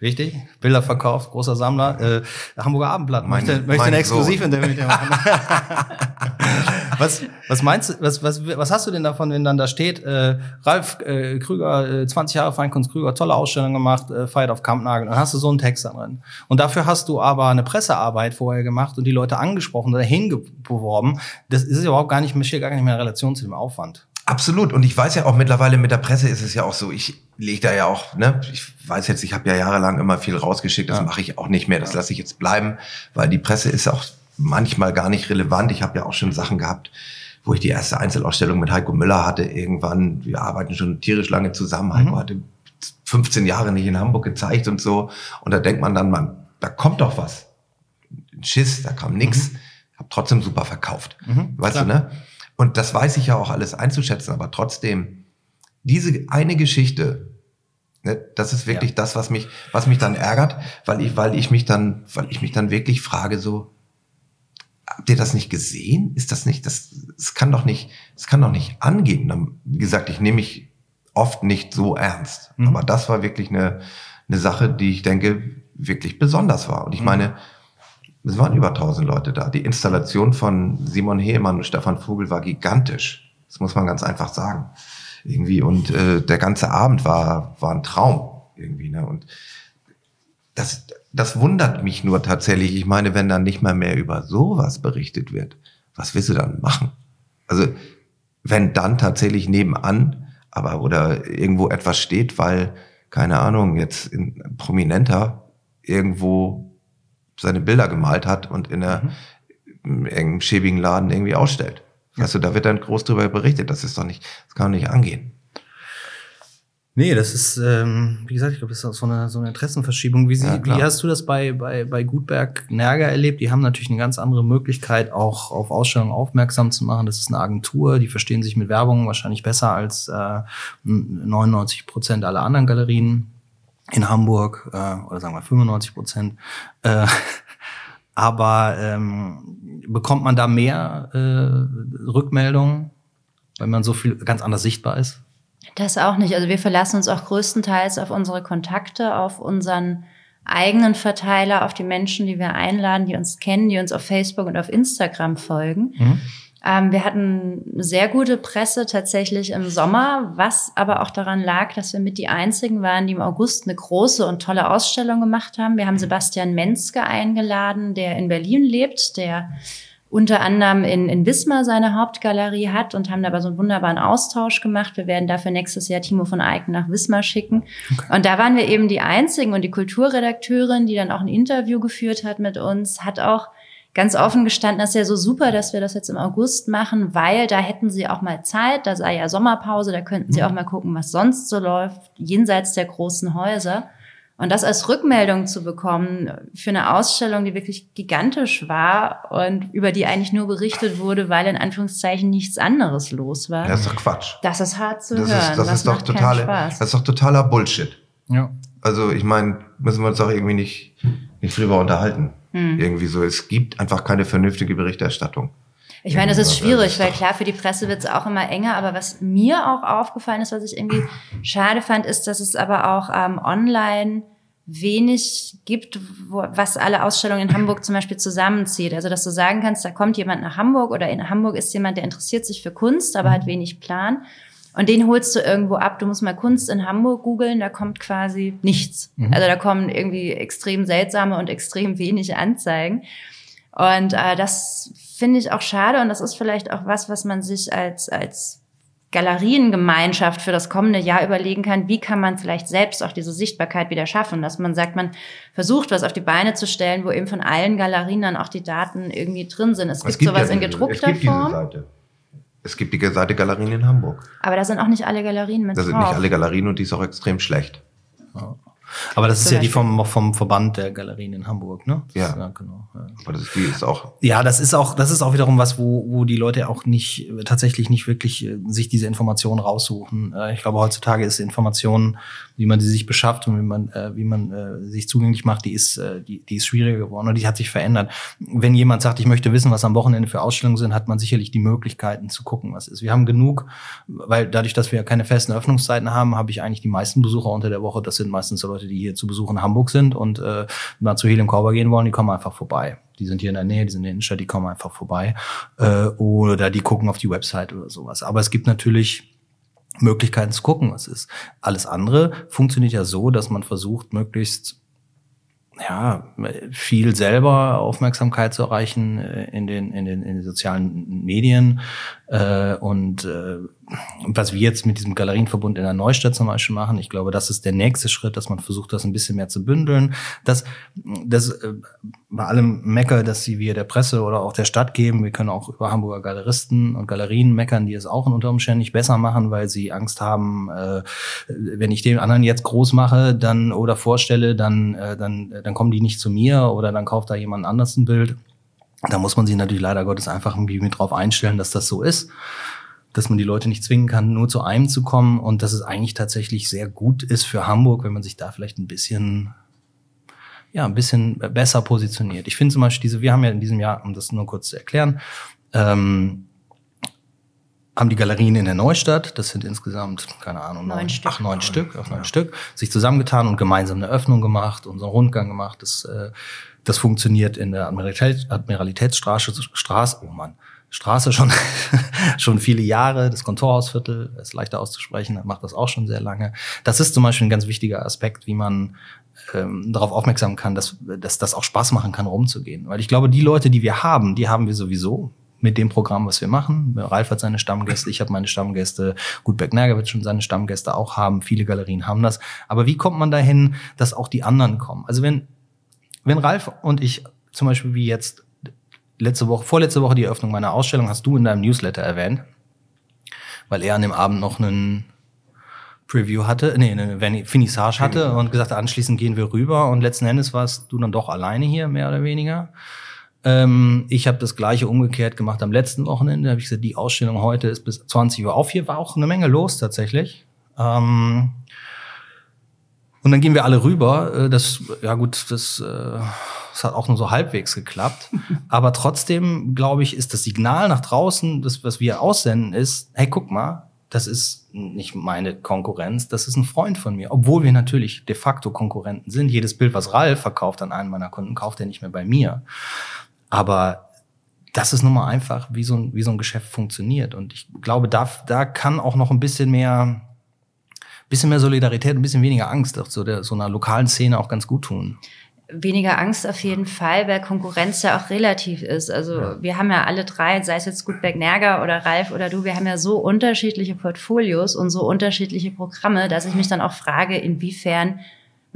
Richtig? Bilder verkauft, großer Sammler. Äh, Hamburger Abendblatt mein, möchte, möchte eine Exklusivinterview machen. was, was meinst du, was, was, was hast du denn davon, wenn dann da steht, äh, Ralf äh, Krüger, äh, 20 Jahre Feinkunst Krüger, tolle Ausstellung gemacht, äh, feiert auf Kampnagel. Dann hast du so einen Text da drin. Und dafür hast du aber eine Pressearbeit vorher gemacht und die Leute angesprochen oder hingeworben. Das ist überhaupt gar nicht, steht gar nicht mehr in Relation zu dem Aufwand. Absolut. Und ich weiß ja auch mittlerweile mit der Presse ist es ja auch so, ich lege da ja auch, ne, ich weiß jetzt, ich habe ja jahrelang immer viel rausgeschickt, das ja. mache ich auch nicht mehr, das lasse ich jetzt bleiben, weil die Presse ist auch manchmal gar nicht relevant. Ich habe ja auch schon Sachen gehabt, wo ich die erste Einzelausstellung mit Heiko Müller hatte irgendwann. Wir arbeiten schon tierisch lange zusammen. Heiko mhm. hatte 15 Jahre nicht in Hamburg gezeigt und so. Und da denkt man dann, man, da kommt doch was. Schiss, da kam nix. Mhm. Hab trotzdem super verkauft. Mhm, weißt klar. du, ne? Und das weiß ich ja auch alles einzuschätzen, aber trotzdem, diese eine Geschichte, ne, das ist wirklich ja. das, was mich, was mich dann ärgert, weil ich, weil ich mich dann, weil ich mich dann wirklich frage, so, habt ihr das nicht gesehen? Ist das nicht, das, das kann doch nicht, das kann doch nicht angehen. Wie gesagt, ich nehme mich oft nicht so ernst. Mhm. Aber das war wirklich eine, eine Sache, die ich denke, wirklich besonders war. Und ich mhm. meine, es waren über 1000 Leute da. Die Installation von Simon Heemann und Stefan Vogel war gigantisch. Das muss man ganz einfach sagen. Irgendwie. Und äh, der ganze Abend war, war ein Traum. Irgendwie. Ne? Und das, das wundert mich nur tatsächlich. Ich meine, wenn dann nicht mal mehr über sowas berichtet wird, was willst du dann machen? Also, wenn dann tatsächlich nebenan, aber oder irgendwo etwas steht, weil, keine Ahnung, jetzt ein Prominenter irgendwo seine Bilder gemalt hat und in einer mhm. engen, schäbigen Laden irgendwie ausstellt. Ja. Also da wird dann groß drüber berichtet. Das ist doch nicht, das kann doch nicht angehen. Nee, das ist, ähm, wie gesagt, ich glaube, das ist so eine, so eine Interessenverschiebung. Wie, sie, ja, wie hast du das bei, bei, bei Gutberg Nerger erlebt? Die haben natürlich eine ganz andere Möglichkeit, auch auf Ausstellungen aufmerksam zu machen. Das ist eine Agentur, die verstehen sich mit Werbung wahrscheinlich besser als äh, 99 Prozent aller anderen Galerien in Hamburg äh, oder sagen wir 95 Prozent. Äh, aber ähm, bekommt man da mehr äh, Rückmeldungen, weil man so viel ganz anders sichtbar ist? Das auch nicht. Also wir verlassen uns auch größtenteils auf unsere Kontakte, auf unseren eigenen Verteiler, auf die Menschen, die wir einladen, die uns kennen, die uns auf Facebook und auf Instagram folgen. Mhm. Ähm, wir hatten sehr gute Presse tatsächlich im Sommer, was aber auch daran lag, dass wir mit die einzigen waren, die im August eine große und tolle Ausstellung gemacht haben. Wir haben Sebastian Menske eingeladen, der in Berlin lebt, der unter anderem in, in Wismar seine Hauptgalerie hat und haben dabei so einen wunderbaren Austausch gemacht. Wir werden dafür nächstes Jahr Timo von Eiken nach Wismar schicken. Okay. Und da waren wir eben die einzigen und die Kulturredakteurin, die dann auch ein Interview geführt hat mit uns, hat auch ganz offen gestanden, das ist ja so super, dass wir das jetzt im August machen, weil da hätten sie auch mal Zeit, da sei ja Sommerpause, da könnten sie mhm. auch mal gucken, was sonst so läuft, jenseits der großen Häuser. Und das als Rückmeldung zu bekommen für eine Ausstellung, die wirklich gigantisch war und über die eigentlich nur berichtet wurde, weil in Anführungszeichen nichts anderes los war. Das ist doch Quatsch. Das ist hart zu das hören. Ist, das, das ist doch totale, das ist doch totaler Bullshit. Ja. Also ich meine, müssen wir uns doch irgendwie nicht, nicht drüber unterhalten. Hm. Irgendwie so. Es gibt einfach keine vernünftige Berichterstattung. Ich meine, das ist schwierig, weil klar, für die Presse wird es auch immer enger, aber was mir auch aufgefallen ist, was ich irgendwie schade fand, ist, dass es aber auch ähm, online wenig gibt, wo, was alle Ausstellungen in Hamburg zum Beispiel zusammenzieht. Also, dass du sagen kannst, da kommt jemand nach Hamburg oder in Hamburg ist jemand, der interessiert sich für Kunst, aber hat mhm. wenig Plan. Und den holst du irgendwo ab. Du musst mal Kunst in Hamburg googeln, da kommt quasi nichts. Mhm. Also da kommen irgendwie extrem seltsame und extrem wenig Anzeigen. Und äh, das finde ich auch schade und das ist vielleicht auch was, was man sich als, als Galeriengemeinschaft für das kommende Jahr überlegen kann, wie kann man vielleicht selbst auch diese Sichtbarkeit wieder schaffen, dass man sagt, man versucht, was auf die Beine zu stellen, wo eben von allen Galerien dann auch die Daten irgendwie drin sind. Es, es gibt, sowas ja in gedruckter Form. Es gibt die Seite Galerien in Hamburg. Aber da sind auch nicht alle Galerien mit Da drauf. sind nicht alle Galerien und die ist auch extrem schlecht. Ja. Aber das ist ja die vom, vom Verband der Galerien in Hamburg, ne? Das ja. Ist, ja, genau. Ja. Aber das ist, die ist auch. Ja, das ist auch, das ist auch wiederum was, wo, wo die Leute auch nicht, tatsächlich nicht wirklich äh, sich diese Informationen raussuchen. Äh, ich glaube, heutzutage ist Information, wie man sie sich beschafft und wie man, äh, wie man äh, sich zugänglich macht, die ist, äh, die, die ist schwieriger geworden und die hat sich verändert. Wenn jemand sagt, ich möchte wissen, was am Wochenende für Ausstellungen sind, hat man sicherlich die Möglichkeiten zu gucken, was ist. Wir haben genug, weil dadurch, dass wir keine festen Öffnungszeiten haben, habe ich eigentlich die meisten Besucher unter der Woche. Das sind meistens so Leute, die hier zu Besuch in Hamburg sind und äh, mal zu Helium Cowboy gehen wollen, die kommen einfach vorbei. Die sind hier in der Nähe, die sind in der Innenstadt, die kommen einfach vorbei. Äh, oder die gucken auf die Website oder sowas. Aber es gibt natürlich Möglichkeiten zu gucken, was ist. Alles andere funktioniert ja so, dass man versucht, möglichst ja, viel selber Aufmerksamkeit zu erreichen äh, in den, in den, in den sozialen Medien und äh, was wir jetzt mit diesem Galerienverbund in der Neustadt zum Beispiel machen, ich glaube, das ist der nächste Schritt, dass man versucht, das ein bisschen mehr zu bündeln. Das, das äh, bei allem Mecker, dass sie wir der Presse oder auch der Stadt geben, wir können auch über Hamburger Galeristen und Galerien meckern, die es auch unter Umständen nicht besser machen, weil sie Angst haben, äh, wenn ich den anderen jetzt groß mache, dann oder vorstelle, dann, äh, dann, dann kommen die nicht zu mir oder dann kauft da jemand anders ein Bild. Da muss man sich natürlich leider Gottes einfach irgendwie mit drauf einstellen, dass das so ist dass man die Leute nicht zwingen kann, nur zu einem zu kommen und dass es eigentlich tatsächlich sehr gut ist für Hamburg, wenn man sich da vielleicht ein bisschen ja, ein bisschen besser positioniert. Ich finde zum Beispiel diese, wir haben ja in diesem Jahr, um das nur kurz zu erklären, ähm, haben die Galerien in der Neustadt, das sind insgesamt, keine Ahnung, neun, neun Stück, ach, neun Stück, auf neun ja. Stück, sich zusammengetan und gemeinsam eine Öffnung gemacht, unseren Rundgang gemacht. Das, äh, das funktioniert in der Admiralität, Admiralitätsstraße, Straße, oh Mann, Straße schon, schon viele Jahre. Das Kontorhausviertel ist leichter auszusprechen, macht das auch schon sehr lange. Das ist zum Beispiel ein ganz wichtiger Aspekt, wie man ähm, darauf aufmerksam kann, dass, dass das auch Spaß machen kann, rumzugehen. Weil ich glaube, die Leute, die wir haben, die haben wir sowieso mit dem Programm, was wir machen. Ralf hat seine Stammgäste, ich habe meine Stammgäste, Gutberg Nerger wird schon seine Stammgäste auch haben, viele Galerien haben das. Aber wie kommt man dahin, dass auch die anderen kommen? Also wenn, wenn Ralf und ich zum Beispiel wie jetzt letzte Woche, vorletzte Woche die Eröffnung meiner Ausstellung hast du in deinem Newsletter erwähnt, weil er an dem Abend noch einen Preview hatte, nee, eine Finissage hatte und gesagt, anschließend gehen wir rüber und letzten Endes warst du dann doch alleine hier, mehr oder weniger. Ähm, ich habe das gleiche umgekehrt gemacht am letzten Wochenende. Da habe ich gesagt, die Ausstellung heute ist bis 20 Uhr auf. Hier war auch eine Menge los tatsächlich. Ähm, und dann gehen wir alle rüber. Äh, das, ja gut, das äh, das hat auch nur so halbwegs geklappt. Aber trotzdem, glaube ich, ist das Signal nach draußen, das, was wir aussenden, ist, hey, guck mal, das ist nicht meine Konkurrenz, das ist ein Freund von mir. Obwohl wir natürlich de facto Konkurrenten sind. Jedes Bild, was Ralf verkauft an einen meiner Kunden, kauft er nicht mehr bei mir. Aber das ist nun mal einfach, wie so ein, wie so ein Geschäft funktioniert. Und ich glaube, da, da kann auch noch ein bisschen mehr, bisschen mehr Solidarität, ein bisschen weniger Angst auch so, der, so einer lokalen Szene auch ganz gut tun weniger Angst auf jeden Fall, weil Konkurrenz ja auch relativ ist. Also ja. wir haben ja alle drei, sei es jetzt Gutberg Nerger oder Ralf oder du, wir haben ja so unterschiedliche Portfolios und so unterschiedliche Programme, dass ich mich dann auch frage, inwiefern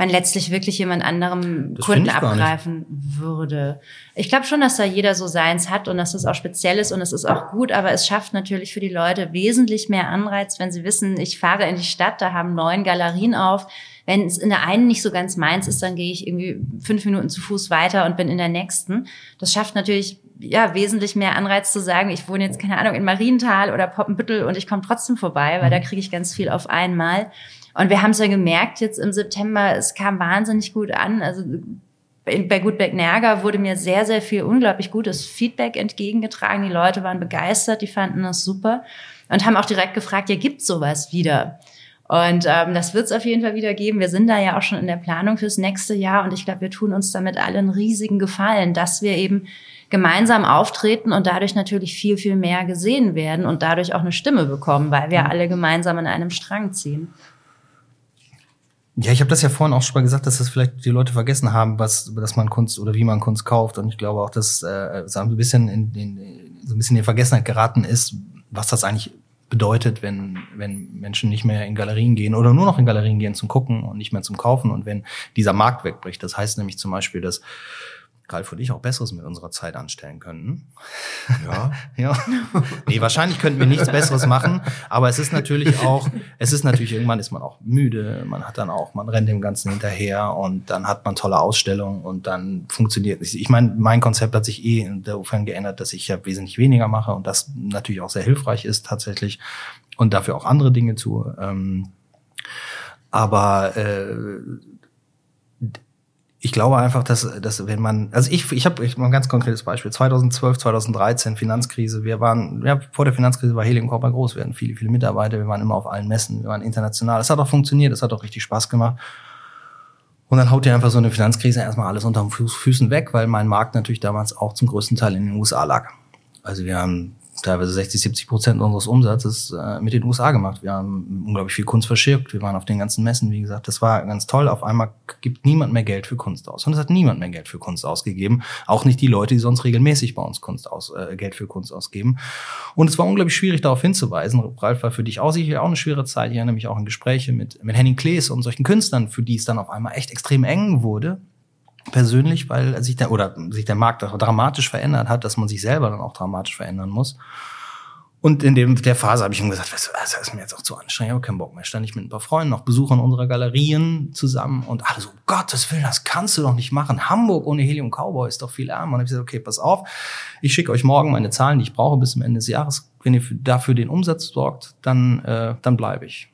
man letztlich wirklich jemand anderem das Kunden abgreifen würde. Ich glaube schon, dass da jeder so seins hat und dass es auch speziell ist und es ist auch gut, aber es schafft natürlich für die Leute wesentlich mehr Anreiz, wenn sie wissen, ich fahre in die Stadt, da haben neun Galerien auf, wenn es in der einen nicht so ganz meins ist, dann gehe ich irgendwie fünf Minuten zu Fuß weiter und bin in der nächsten. Das schafft natürlich ja wesentlich mehr Anreiz zu sagen, ich wohne jetzt keine Ahnung in Marienthal oder Poppenbüttel und ich komme trotzdem vorbei, weil da mhm. kriege ich ganz viel auf einmal. Und wir haben es ja gemerkt jetzt im September, es kam wahnsinnig gut an. Also bei Gutberg Nerger wurde mir sehr, sehr viel unglaublich gutes Feedback entgegengetragen. Die Leute waren begeistert, die fanden das super und haben auch direkt gefragt, ja, gibt's sowas wieder? Und ähm, das wird es auf jeden Fall wieder geben. Wir sind da ja auch schon in der Planung fürs nächste Jahr und ich glaube, wir tun uns damit allen riesigen Gefallen, dass wir eben gemeinsam auftreten und dadurch natürlich viel, viel mehr gesehen werden und dadurch auch eine Stimme bekommen, weil wir mhm. alle gemeinsam an einem Strang ziehen. Ja, ich habe das ja vorhin auch schon mal gesagt, dass das vielleicht die Leute vergessen haben, was, dass man Kunst oder wie man Kunst kauft. Und ich glaube auch, dass äh, so ein bisschen in, in so ein bisschen in Vergessenheit geraten ist, was das eigentlich bedeutet, wenn, wenn Menschen nicht mehr in Galerien gehen oder nur noch in Galerien gehen zum Gucken und nicht mehr zum Kaufen und wenn dieser Markt wegbricht. Das heißt nämlich zum Beispiel, dass Ralf und ich auch Besseres mit unserer Zeit anstellen könnten. Ja. ja. Nee, wahrscheinlich könnten wir nichts Besseres machen, aber es ist natürlich auch, es ist natürlich, irgendwann ist man auch müde, man hat dann auch, man rennt dem Ganzen hinterher und dann hat man tolle Ausstellungen und dann funktioniert es. Ich meine, mein Konzept hat sich eh insofern geändert, dass ich ja wesentlich weniger mache und das natürlich auch sehr hilfreich ist tatsächlich und dafür auch andere Dinge tue. Ähm, aber äh, ich glaube einfach, dass, dass wenn man, also ich, ich habe ich mal ein ganz konkretes Beispiel. 2012, 2013 Finanzkrise. Wir waren, ja, vor der Finanzkrise war Helium Corporate groß. Wir hatten viele, viele Mitarbeiter. Wir waren immer auf allen Messen. Wir waren international. Es hat auch funktioniert. Es hat auch richtig Spaß gemacht. Und dann haut dir einfach so eine Finanzkrise erstmal alles unter den Füßen weg, weil mein Markt natürlich damals auch zum größten Teil in den USA lag. Also wir haben teilweise 60, 70 Prozent unseres Umsatzes äh, mit den USA gemacht. Wir haben unglaublich viel Kunst verschickt. Wir waren auf den ganzen Messen, wie gesagt. Das war ganz toll. Auf einmal gibt niemand mehr Geld für Kunst aus. Und es hat niemand mehr Geld für Kunst ausgegeben. Auch nicht die Leute, die sonst regelmäßig bei uns Kunst aus, äh, Geld für Kunst ausgeben. Und es war unglaublich schwierig, darauf hinzuweisen. Ralf war für dich auch sicher auch eine schwere Zeit. Ich erinnere mich auch in Gespräche mit, mit Henning Klees und solchen Künstlern, für die es dann auf einmal echt extrem eng wurde persönlich, weil sich der oder sich der Markt dramatisch verändert hat, dass man sich selber dann auch dramatisch verändern muss. Und in dem, der Phase habe ich ihm gesagt, weißt du, das ist mir jetzt auch zu anstrengend, ich habe keinen Bock mehr. Stand ich mit ein paar Freunden, noch Besuchern unserer Galerien zusammen und alle so, Gottes Willen, das kannst du doch nicht machen. Hamburg ohne Helium Cowboy ist doch viel ärmer. Und ich gesagt, okay, pass auf, ich schicke euch morgen meine Zahlen, die ich brauche bis zum Ende des Jahres. Wenn ihr dafür den Umsatz sorgt, dann, äh, dann bleibe ich.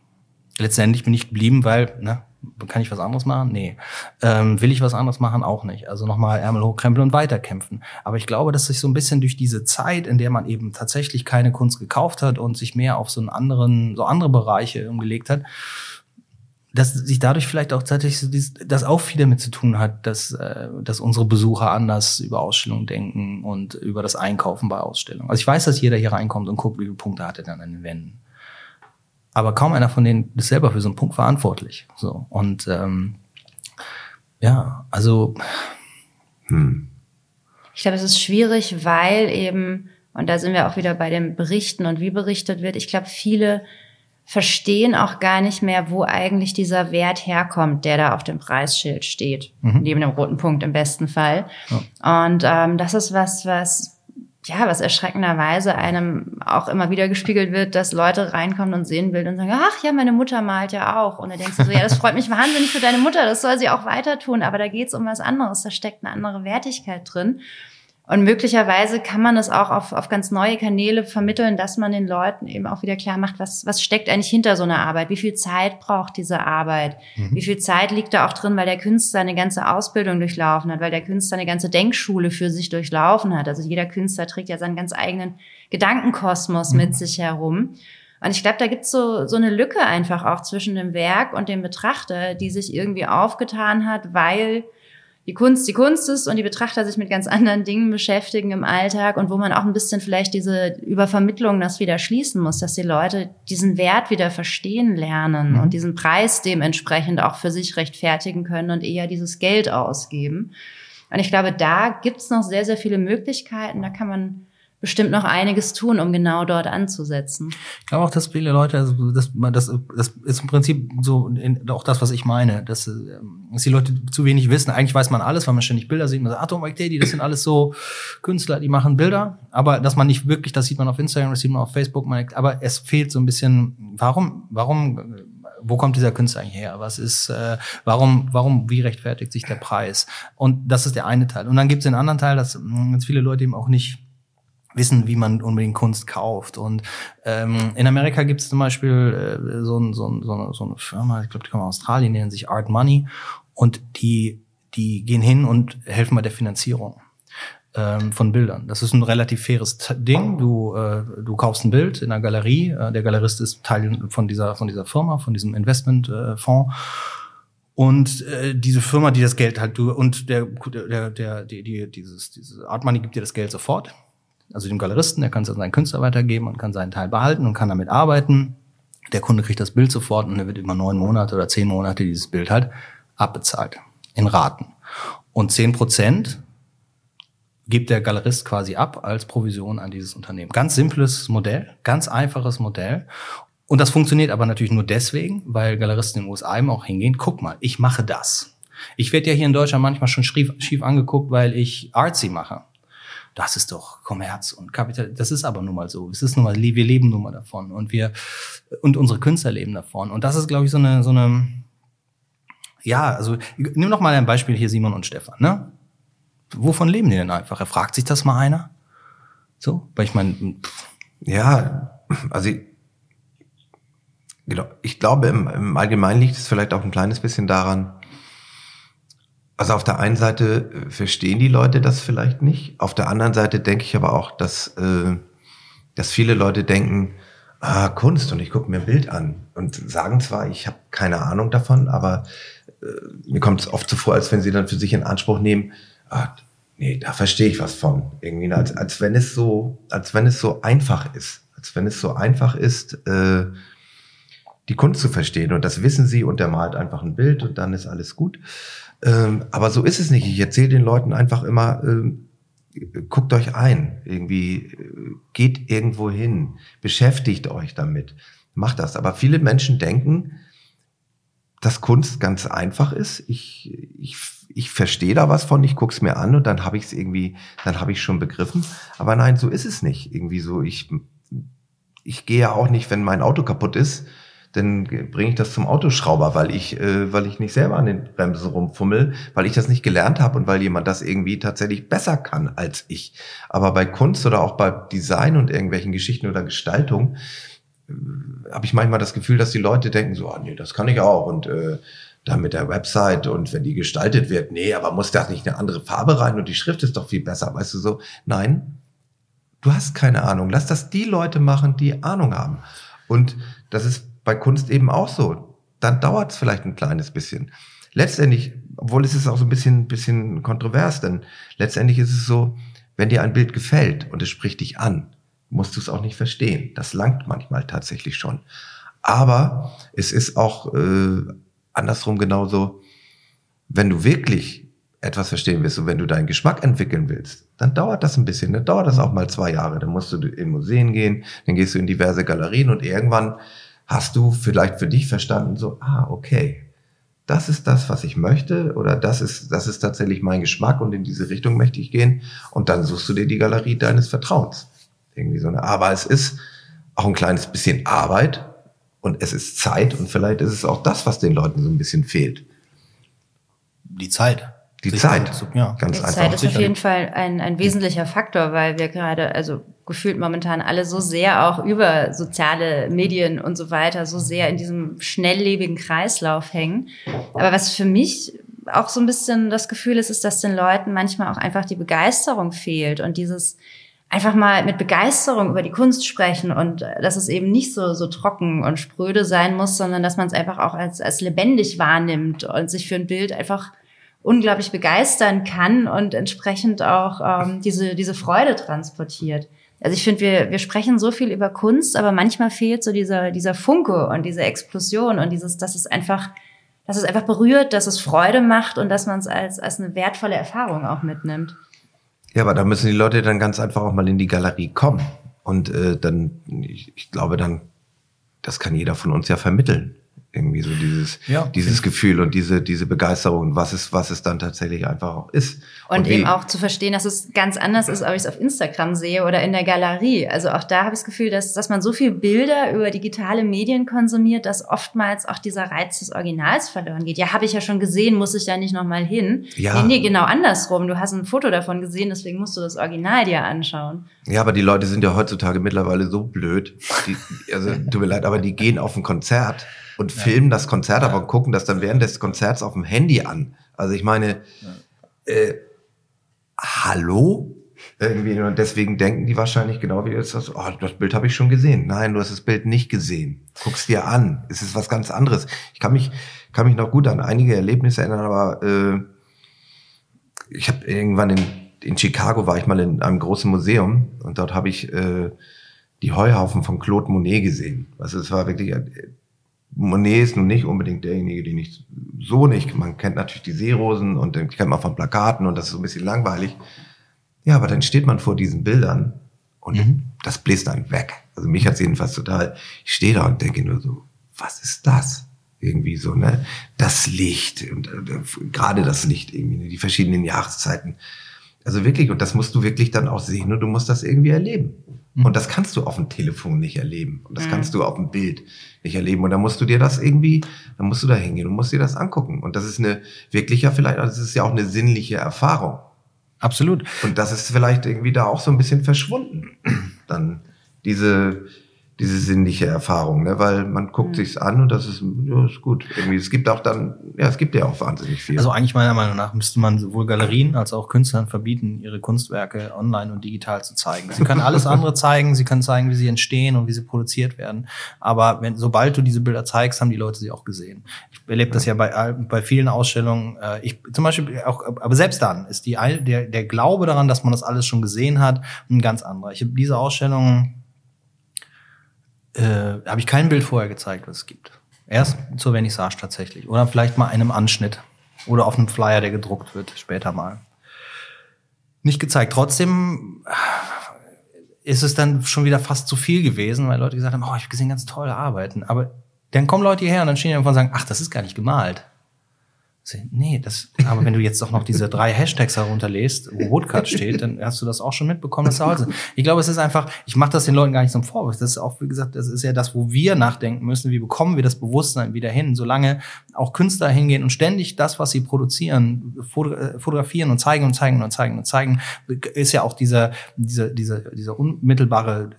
Letztendlich bin ich geblieben, weil, ne, kann ich was anderes machen? Nee. Ähm, will ich was anderes machen? Auch nicht. Also nochmal Ärmel hochkrempeln und weiterkämpfen. Aber ich glaube, dass sich so ein bisschen durch diese Zeit, in der man eben tatsächlich keine Kunst gekauft hat und sich mehr auf so einen anderen, so andere Bereiche umgelegt hat, dass sich dadurch vielleicht auch tatsächlich das auch viel damit zu tun hat, dass, äh, dass unsere Besucher anders über Ausstellungen denken und über das Einkaufen bei Ausstellungen. Also ich weiß, dass jeder hier reinkommt und guckt, wie viele Punkte hat er dann an den Wänden aber kaum einer von denen ist selber für so einen Punkt verantwortlich. So und ähm, ja, also hm. ich glaube, es ist schwierig, weil eben und da sind wir auch wieder bei den Berichten und wie berichtet wird. Ich glaube, viele verstehen auch gar nicht mehr, wo eigentlich dieser Wert herkommt, der da auf dem Preisschild steht, mhm. neben dem roten Punkt im besten Fall. Ja. Und ähm, das ist was, was ja, was erschreckenderweise einem auch immer wieder gespiegelt wird, dass Leute reinkommen und sehen will und sagen, ach ja, meine Mutter malt ja auch. Und dann denkst du so, ja, das freut mich wahnsinnig für deine Mutter, das soll sie auch weiter tun, aber da geht's um was anderes, da steckt eine andere Wertigkeit drin. Und möglicherweise kann man es auch auf, auf ganz neue Kanäle vermitteln, dass man den Leuten eben auch wieder klar macht, was, was steckt eigentlich hinter so einer Arbeit? Wie viel Zeit braucht diese Arbeit? Mhm. Wie viel Zeit liegt da auch drin, weil der Künstler eine ganze Ausbildung durchlaufen hat, weil der Künstler eine ganze Denkschule für sich durchlaufen hat? Also jeder Künstler trägt ja seinen ganz eigenen Gedankenkosmos mhm. mit sich herum. Und ich glaube, da gibt's so, so eine Lücke einfach auch zwischen dem Werk und dem Betrachter, die sich irgendwie aufgetan hat, weil die Kunst die Kunst ist und die Betrachter sich mit ganz anderen Dingen beschäftigen im Alltag und wo man auch ein bisschen vielleicht diese Übervermittlung das wieder schließen muss, dass die Leute diesen Wert wieder verstehen lernen mhm. und diesen Preis dementsprechend auch für sich rechtfertigen können und eher dieses Geld ausgeben. Und ich glaube, da gibt's noch sehr, sehr viele Möglichkeiten. Da kann man bestimmt noch einiges tun, um genau dort anzusetzen. Ich glaube auch, dass viele Leute, also das, das, das ist im Prinzip so in, auch das, was ich meine, dass, ähm, dass die Leute zu wenig wissen. Eigentlich weiß man alles, weil man ständig Bilder sieht. Man sagt, Atom Mike Daddy, das sind alles so Künstler, die machen Bilder. Aber dass man nicht wirklich, das sieht man auf Instagram, das sieht man auf Facebook, man, aber es fehlt so ein bisschen, warum, warum wo kommt dieser Künstler eigentlich her? Was ist, äh, warum, warum, wie rechtfertigt sich der Preis? Und das ist der eine Teil. Und dann gibt es den anderen Teil, dass hm, ganz viele Leute eben auch nicht wissen, wie man unbedingt Kunst kauft. Und ähm, in Amerika gibt es zum Beispiel äh, so, ein, so, ein, so, eine, so eine Firma, ich glaube, die kommen aus Australien, die nennen sich Art Money und die, die gehen hin und helfen bei der Finanzierung ähm, von Bildern. Das ist ein relativ faires Ding. Du, äh, du kaufst ein Bild in einer Galerie, äh, der Galerist ist Teil von dieser, von dieser Firma, von diesem Investmentfonds. Äh, und äh, diese Firma, die das Geld halt du und der der der die, die dieses diese Art Money gibt dir das Geld sofort also dem Galeristen, der kann es an seinen Künstler weitergeben und kann seinen Teil behalten und kann damit arbeiten. Der Kunde kriegt das Bild sofort und er wird über neun Monate oder zehn Monate dieses Bild halt abbezahlt. In Raten. Und zehn Prozent gibt der Galerist quasi ab als Provision an dieses Unternehmen. Ganz simples Modell, ganz einfaches Modell. Und das funktioniert aber natürlich nur deswegen, weil Galeristen in den USA eben auch hingehen, guck mal, ich mache das. Ich werde ja hier in Deutschland manchmal schon schief, schief angeguckt, weil ich Artsy mache das ist doch Kommerz und Kapital. Das ist aber nun mal so. Es ist nun mal, wir leben nun mal davon und wir, und unsere Künstler leben davon. Und das ist, glaube ich, so eine, so eine, ja, also, nimm noch mal ein Beispiel hier Simon und Stefan, ne? Wovon leben die denn einfach? Er fragt sich das mal einer? So, weil ich meine, ja, also ich, genau, ich glaube, im, im Allgemeinen liegt es vielleicht auch ein kleines bisschen daran, also auf der einen Seite äh, verstehen die Leute das vielleicht nicht. Auf der anderen Seite denke ich aber auch, dass, äh, dass viele Leute denken, ah, Kunst und ich gucke mir ein Bild an und sagen zwar, ich habe keine Ahnung davon, aber äh, mir kommt es oft so vor, als wenn sie dann für sich in Anspruch nehmen, ah, Nee, da verstehe ich was von. Irgendwie, als, als wenn es so, als wenn es so einfach ist. Als wenn es so einfach ist, äh, die Kunst zu verstehen. Und das wissen sie und der malt einfach ein Bild und dann ist alles gut. Ähm, aber so ist es nicht. Ich erzähle den Leuten einfach immer, ähm, guckt euch ein, irgendwie äh, geht irgendwo hin, beschäftigt euch damit, macht das. Aber viele Menschen denken, dass Kunst ganz einfach ist. Ich, ich, ich verstehe da was von, ich guck's mir an und dann habe ich es irgendwie, dann habe ich schon begriffen. Aber nein, so ist es nicht. Irgendwie so, ich, ich gehe ja auch nicht, wenn mein Auto kaputt ist, dann bringe ich das zum Autoschrauber, weil ich, äh, weil ich nicht selber an den Bremsen rumfummel, weil ich das nicht gelernt habe und weil jemand das irgendwie tatsächlich besser kann als ich. Aber bei Kunst oder auch bei Design und irgendwelchen Geschichten oder Gestaltung äh, habe ich manchmal das Gefühl, dass die Leute denken so, ah, nee, das kann ich auch und äh, dann mit der Website und wenn die gestaltet wird, nee, aber muss da nicht eine andere Farbe rein und die Schrift ist doch viel besser, weißt du so? Nein, du hast keine Ahnung. Lass das die Leute machen, die Ahnung haben. Und das ist bei Kunst eben auch so. Dann dauert es vielleicht ein kleines bisschen. Letztendlich, obwohl es ist auch so ein bisschen, bisschen kontrovers, denn letztendlich ist es so, wenn dir ein Bild gefällt und es spricht dich an, musst du es auch nicht verstehen. Das langt manchmal tatsächlich schon. Aber es ist auch äh, andersrum genauso, wenn du wirklich etwas verstehen willst und wenn du deinen Geschmack entwickeln willst, dann dauert das ein bisschen. Dann dauert das auch mal zwei Jahre. Dann musst du in Museen gehen, dann gehst du in diverse Galerien und irgendwann hast du vielleicht für dich verstanden, so, ah, okay, das ist das, was ich möchte oder das ist, das ist tatsächlich mein Geschmack und in diese Richtung möchte ich gehen. Und dann suchst du dir die Galerie deines Vertrauens. Irgendwie so eine, aber es ist auch ein kleines bisschen Arbeit und es ist Zeit und vielleicht ist es auch das, was den Leuten so ein bisschen fehlt. Die Zeit. Die Zeit. Ja. Ganz die einfach. Zeit ist auf jeden Fall ein, ein wesentlicher Faktor, weil wir gerade, also gefühlt momentan alle so sehr auch über soziale Medien und so weiter, so sehr in diesem schnelllebigen Kreislauf hängen. Aber was für mich auch so ein bisschen das Gefühl ist, ist, dass den Leuten manchmal auch einfach die Begeisterung fehlt und dieses einfach mal mit Begeisterung über die Kunst sprechen und dass es eben nicht so, so trocken und spröde sein muss, sondern dass man es einfach auch als, als lebendig wahrnimmt und sich für ein Bild einfach unglaublich begeistern kann und entsprechend auch ähm, diese, diese Freude transportiert. Also ich finde, wir, wir sprechen so viel über Kunst, aber manchmal fehlt so dieser, dieser Funke und diese Explosion und dieses, dass es einfach, dass es einfach berührt, dass es Freude macht und dass man es als, als eine wertvolle Erfahrung auch mitnimmt. Ja, aber da müssen die Leute dann ganz einfach auch mal in die Galerie kommen. Und äh, dann, ich, ich glaube dann, das kann jeder von uns ja vermitteln irgendwie so dieses, ja. dieses Gefühl und diese, diese Begeisterung, was es, was es dann tatsächlich einfach auch ist. Und, und eben auch zu verstehen, dass es ganz anders ist, ob ich es auf Instagram sehe oder in der Galerie. Also auch da habe ich das Gefühl, dass, dass man so viel Bilder über digitale Medien konsumiert, dass oftmals auch dieser Reiz des Originals verloren geht. Ja, habe ich ja schon gesehen, muss ich da nicht nochmal hin. Ja. Nee, nee, genau andersrum. Du hast ein Foto davon gesehen, deswegen musst du das Original dir anschauen. Ja, aber die Leute sind ja heutzutage mittlerweile so blöd. Die, also, tut mir leid, aber die gehen auf ein Konzert und ja. filmen das Konzert, ja. aber gucken das dann während des Konzerts auf dem Handy an. Also ich meine, äh, hallo? Irgendwie, und deswegen denken die wahrscheinlich genau wie jetzt, das, oh, das Bild habe ich schon gesehen. Nein, du hast das Bild nicht gesehen. Guck's dir an. Es ist was ganz anderes. Ich kann mich, kann mich noch gut an einige Erlebnisse erinnern, aber äh, ich habe irgendwann in, in Chicago war ich mal in einem großen Museum und dort habe ich äh, die Heuhaufen von Claude Monet gesehen. Also es war wirklich Monet ist nun nicht unbedingt derjenige, den ich so nicht, man kennt natürlich die Seerosen und den kennt man von Plakaten und das ist so ein bisschen langweilig. Ja, aber dann steht man vor diesen Bildern und mhm. das bläst dann weg. Also mich hat's jedenfalls total, ich stehe da und denke nur so, was ist das? Irgendwie so, ne? Das Licht und äh, gerade das Licht irgendwie, ne? die verschiedenen Jahreszeiten. Also wirklich, und das musst du wirklich dann auch sehen und du musst das irgendwie erleben. Mhm. Und das kannst du auf dem Telefon nicht erleben. Und das mhm. kannst du auf dem Bild nicht erleben. Und da musst du dir das irgendwie, da musst du da hingehen und musst dir das angucken. Und das ist eine wirklich ja vielleicht, also das ist ja auch eine sinnliche Erfahrung. Absolut. Und das ist vielleicht irgendwie da auch so ein bisschen verschwunden. Dann diese, diese sinnliche Erfahrung, ne? weil man guckt mhm. sich's an und das ist, ja, ist gut. Irgendwie, es gibt auch dann, ja, es gibt ja auch wahnsinnig viel. Also eigentlich meiner Meinung nach müsste man sowohl Galerien als auch Künstlern verbieten, ihre Kunstwerke online und digital zu zeigen. Sie können alles andere zeigen, sie können zeigen, wie sie entstehen und wie sie produziert werden. Aber wenn, sobald du diese Bilder zeigst, haben die Leute sie auch gesehen. Ich erlebe das ja bei, bei vielen Ausstellungen. Äh, ich zum Beispiel auch, aber selbst dann ist die, der, der Glaube daran, dass man das alles schon gesehen hat, ein ganz anderer. Ich habe diese Ausstellung äh, habe ich kein Bild vorher gezeigt, was es gibt. Erst zur Vernissage tatsächlich. Oder vielleicht mal einem Anschnitt. Oder auf einem Flyer, der gedruckt wird, später mal. Nicht gezeigt. Trotzdem ist es dann schon wieder fast zu viel gewesen, weil Leute gesagt haben, oh, ich habe gesehen, ganz tolle Arbeiten. Aber dann kommen Leute hierher und dann stehen die irgendwann und sagen, ach, das ist gar nicht gemalt. Nee, das, aber wenn du jetzt doch noch diese drei Hashtags herunterlässt, wo Woodcut steht, dann hast du das auch schon mitbekommen, dass da. Ich glaube, es ist einfach, ich mache das den Leuten gar nicht zum Vorwurf. Das ist auch, wie gesagt, das ist ja das, wo wir nachdenken müssen. Wie bekommen wir das Bewusstsein wieder hin? Solange auch Künstler hingehen und ständig das, was sie produzieren, äh, fotografieren und zeigen und zeigen und zeigen und zeigen, ist ja auch dieser, dieser, dieser, dieser unmittelbare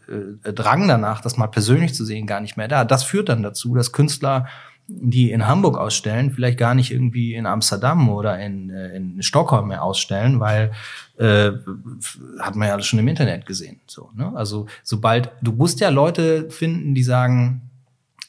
äh, Drang danach, das mal persönlich zu sehen, gar nicht mehr da. Das führt dann dazu, dass Künstler die in Hamburg ausstellen, vielleicht gar nicht irgendwie in Amsterdam oder in, äh, in Stockholm mehr ausstellen, weil äh, hat man ja alles schon im Internet gesehen. So, ne? Also sobald du musst ja Leute finden, die sagen,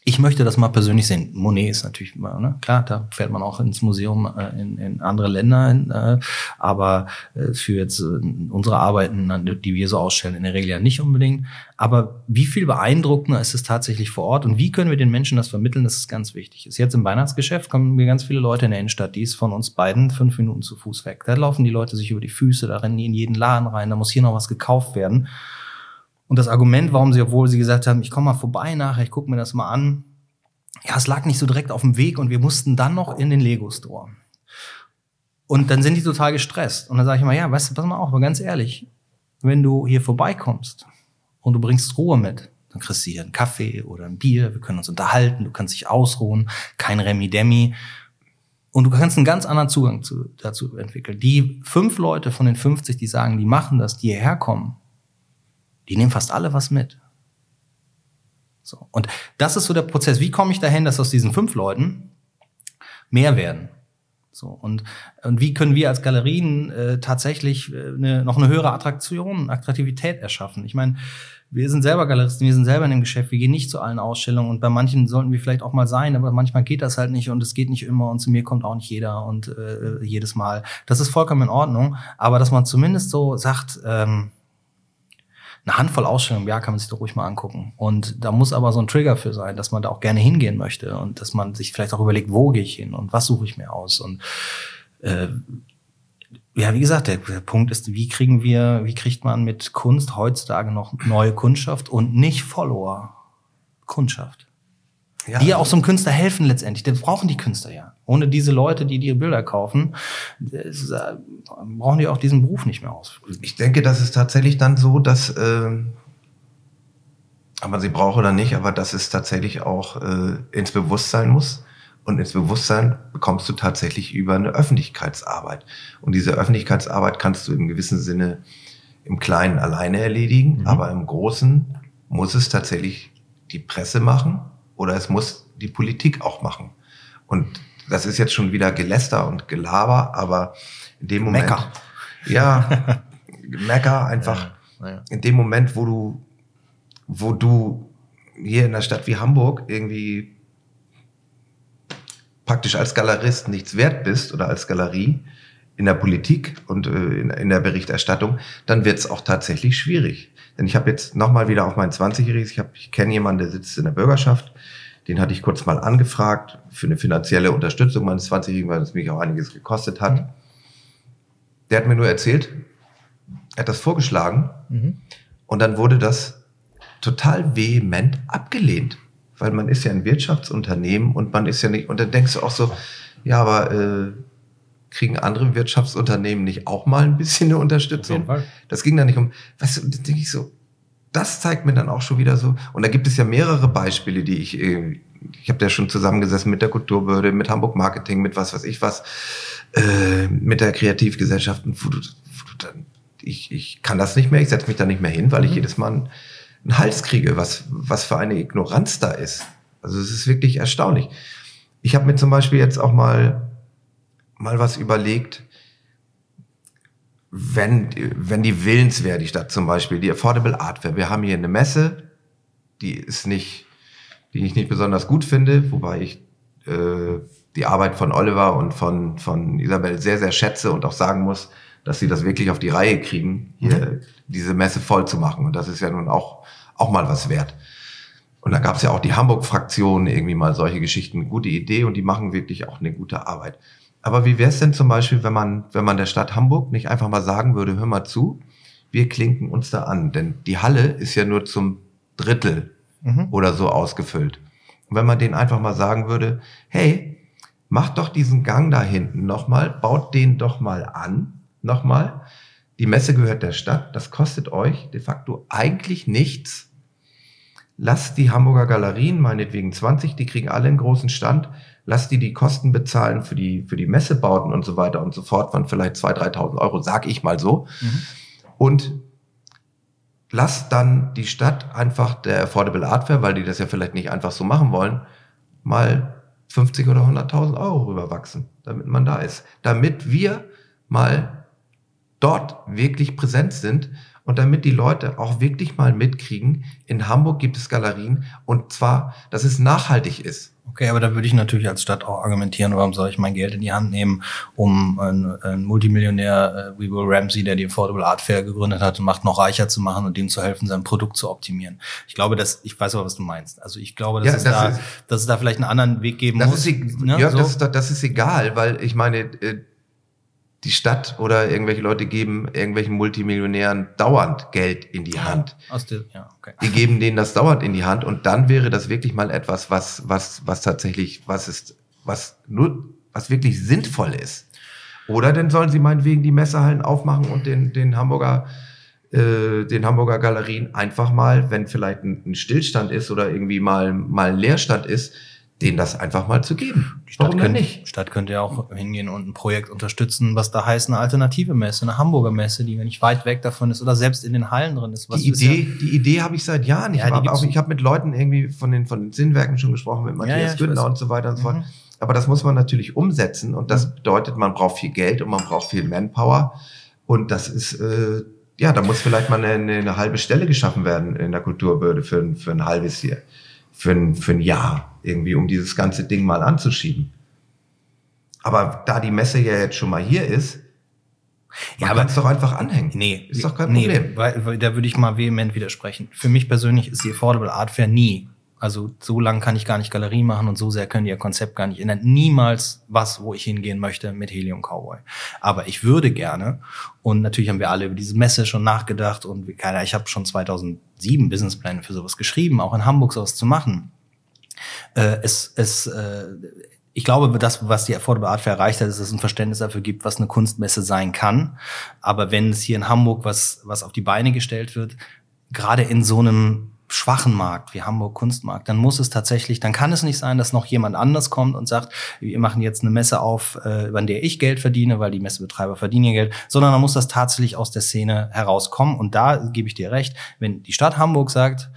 ich möchte das mal persönlich sehen. Monet ist natürlich ne? klar, da fährt man auch ins Museum äh, in, in andere Länder, äh, aber äh, für jetzt äh, unsere Arbeiten, die wir so ausstellen, in der Regel ja nicht unbedingt. Aber wie viel beeindruckender ist es tatsächlich vor Ort und wie können wir den Menschen das vermitteln, das ist ganz wichtig. Ist jetzt im Weihnachtsgeschäft kommen mir ganz viele Leute in der Innenstadt, die ist von uns beiden fünf Minuten zu Fuß weg. Da laufen die Leute sich über die Füße, da rennen die in jeden Laden rein, da muss hier noch was gekauft werden. Und das Argument, warum sie, obwohl sie gesagt haben, ich komme mal vorbei nachher, ich gucke mir das mal an, ja, es lag nicht so direkt auf dem Weg und wir mussten dann noch in den Lego-Store. Und dann sind die total gestresst. Und dann sage ich mal, ja, weißt du, pass mal auf, aber ganz ehrlich, wenn du hier vorbeikommst und du bringst Ruhe mit, dann kriegst du hier einen Kaffee oder ein Bier, wir können uns unterhalten, du kannst dich ausruhen, kein Remi-Demi. Und du kannst einen ganz anderen Zugang zu, dazu entwickeln. Die fünf Leute von den 50, die sagen, die machen das, die hierher kommen, die nehmen fast alle was mit. So. Und das ist so der Prozess. Wie komme ich dahin, dass aus diesen fünf Leuten mehr werden? So, und, und wie können wir als Galerien äh, tatsächlich äh, eine, noch eine höhere Attraktion, Attraktivität erschaffen? Ich meine, wir sind selber Galeristen, wir sind selber in dem Geschäft, wir gehen nicht zu allen Ausstellungen und bei manchen sollten wir vielleicht auch mal sein, aber manchmal geht das halt nicht und es geht nicht immer und zu mir kommt auch nicht jeder und äh, jedes Mal. Das ist vollkommen in Ordnung, aber dass man zumindest so sagt, ähm, eine Handvoll Ausstellungen im Jahr kann man sich doch ruhig mal angucken. Und da muss aber so ein Trigger für sein, dass man da auch gerne hingehen möchte und dass man sich vielleicht auch überlegt, wo gehe ich hin und was suche ich mir aus. Und äh, ja, wie gesagt, der, der Punkt ist, wie kriegen wir, wie kriegt man mit Kunst heutzutage noch neue Kundschaft und nicht Follower? Kundschaft ja. die ja auch so einem Künstler helfen letztendlich. Das brauchen die Künstler ja. Ohne diese Leute, die die Bilder kaufen, ist, äh, brauchen die auch diesen Beruf nicht mehr aus. Ich denke, das ist tatsächlich dann so, dass äh, aber sie braucht oder nicht, aber dass es tatsächlich auch äh, ins Bewusstsein muss. Und ins Bewusstsein bekommst du tatsächlich über eine Öffentlichkeitsarbeit. Und diese Öffentlichkeitsarbeit kannst du im gewissen Sinne im Kleinen alleine erledigen, mhm. aber im Großen muss es tatsächlich die Presse machen oder es muss die Politik auch machen. Und das ist jetzt schon wieder Geläster und Gelaber, aber in dem Moment. Mecker. Ja, Mecker einfach. Ja, ja. In dem Moment, wo du, wo du hier in einer Stadt wie Hamburg irgendwie praktisch als Galerist nichts wert bist oder als Galerie in der Politik und äh, in, in, der Berichterstattung, dann wird es auch tatsächlich schwierig. Denn ich habe jetzt nochmal wieder auf mein 20-Jähriges, ich, hab, ich kenne jemanden, der sitzt in der Bürgerschaft, den hatte ich kurz mal angefragt für eine finanzielle Unterstützung meines 20-Jährigen, weil es mich auch einiges gekostet hat. Mhm. Der hat mir nur erzählt, er hat das vorgeschlagen mhm. und dann wurde das total vehement abgelehnt, weil man ist ja ein Wirtschaftsunternehmen und man ist ja nicht, und dann denkst du auch so, ja, aber äh, kriegen andere Wirtschaftsunternehmen nicht auch mal ein bisschen eine Unterstützung? Das ging dann nicht um, weißt du, da denke ich so, das zeigt mir dann auch schon wieder so. Und da gibt es ja mehrere Beispiele, die ich, äh, ich habe ja schon zusammengesessen mit der Kulturbehörde, mit Hamburg Marketing, mit was weiß ich was, äh, mit der Kreativgesellschaft, wo du, wo du dann, ich, ich kann das nicht mehr, ich setze mich da nicht mehr hin, weil ich mhm. jedes Mal einen Hals kriege, was, was für eine Ignoranz da ist. Also es ist wirklich erstaunlich. Ich habe mir zum Beispiel jetzt auch mal, mal was überlegt, wenn, wenn die Willenswehr, die Stadt zum Beispiel, die Affordable Art Fair, wir haben hier eine Messe, die ist nicht, die ich nicht besonders gut finde, wobei ich äh, die Arbeit von Oliver und von, von Isabel sehr, sehr schätze und auch sagen muss, dass sie das wirklich auf die Reihe kriegen, hier mhm. diese Messe voll zu machen. Und das ist ja nun auch, auch mal was wert. Und da gab es ja auch die Hamburg-Fraktion, irgendwie mal solche Geschichten. Gute Idee und die machen wirklich auch eine gute Arbeit. Aber wie wäre es denn zum Beispiel, wenn man, wenn man der Stadt Hamburg nicht einfach mal sagen würde, hör mal zu, wir klinken uns da an. Denn die Halle ist ja nur zum Drittel mhm. oder so ausgefüllt. Und wenn man denen einfach mal sagen würde, hey, macht doch diesen Gang da hinten nochmal, baut den doch mal an, nochmal. Die Messe gehört der Stadt, das kostet euch de facto eigentlich nichts. Lasst die Hamburger Galerien, meinetwegen 20, die kriegen alle einen großen Stand, lasst die die Kosten bezahlen für die, für die Messebauten und so weiter und so fort von vielleicht 2.000, 3.000 Euro, sag ich mal so. Mhm. Und lasst dann die Stadt einfach der Affordable Art Fair, weil die das ja vielleicht nicht einfach so machen wollen, mal 50 oder 100.000 Euro rüberwachsen, damit man da ist. Damit wir mal dort wirklich präsent sind und damit die Leute auch wirklich mal mitkriegen, in Hamburg gibt es Galerien und zwar, dass es nachhaltig ist. Okay, aber da würde ich natürlich als Stadt auch argumentieren, warum soll ich mein Geld in die Hand nehmen, um einen, einen Multimillionär äh, wie Will Ramsey, der die Affordable Art Fair gegründet hat, Macht noch reicher zu machen und dem zu helfen, sein Produkt zu optimieren. Ich glaube, dass ich weiß aber, was du meinst. Also ich glaube, dass, ja, es, das da, ist, dass es da vielleicht einen anderen Weg geben das muss. Ist, ne? Ja, so. das, ist, das ist egal, weil ich meine, äh, die Stadt oder irgendwelche Leute geben irgendwelchen Multimillionären dauernd Geld in die Hand. Aus der, ja, okay. Die geben denen das dauernd in die Hand und dann wäre das wirklich mal etwas, was, was, was tatsächlich, was ist, was nur, was wirklich sinnvoll ist. Oder dann sollen sie meinetwegen die Messehallen aufmachen und den, den Hamburger, äh, den Hamburger Galerien einfach mal, wenn vielleicht ein, ein Stillstand ist oder irgendwie mal, mal ein Leerstand ist, denen das einfach mal zu geben. Die Stadt, könnte, nicht? Stadt könnte ja auch hingehen und ein Projekt unterstützen, was da heißt, eine alternative Messe, eine Hamburger Messe, die nicht weit weg davon ist oder selbst in den Hallen drin ist. Was die Idee, ja, die Idee habe ich seit Jahren. Ich ja, habe auch, ich habe mit Leuten irgendwie von den, von den Sinnwerken schon gesprochen, mit Matthias ja, Günther und so weiter und so fort. Mhm. Aber das muss man natürlich umsetzen und das mhm. bedeutet, man braucht viel Geld und man braucht viel Manpower und das ist, äh, ja, da muss vielleicht mal eine, eine halbe Stelle geschaffen werden in der Kulturbehörde für, für ein halbes Jahr für ein, für ein Jahr irgendwie, um dieses ganze Ding mal anzuschieben. Aber da die Messe ja jetzt schon mal hier ist, ja, aber es doch einfach anhängen. Nee, ist doch kein nee, Problem. Weil, weil, da würde ich mal vehement widersprechen. Für mich persönlich ist die Affordable Art Fair nie also so lang kann ich gar nicht Galerie machen und so sehr können die ihr Konzept gar nicht ändern. Niemals was, wo ich hingehen möchte mit Helium Cowboy. Aber ich würde gerne, und natürlich haben wir alle über diese Messe schon nachgedacht und keine, ich habe schon 2007 Businesspläne für sowas geschrieben, auch in Hamburg sowas zu machen. Äh, es, es, äh, ich glaube, das, was die Affordable Art Fair erreicht hat, ist, dass es ein Verständnis dafür gibt, was eine Kunstmesse sein kann. Aber wenn es hier in Hamburg was, was auf die Beine gestellt wird, gerade in so einem schwachen Markt wie Hamburg Kunstmarkt, dann muss es tatsächlich, dann kann es nicht sein, dass noch jemand anders kommt und sagt, wir machen jetzt eine Messe auf, äh, an der ich Geld verdiene, weil die Messebetreiber verdienen ihr Geld, sondern dann muss das tatsächlich aus der Szene herauskommen. Und da gebe ich dir recht, wenn die Stadt Hamburg sagt,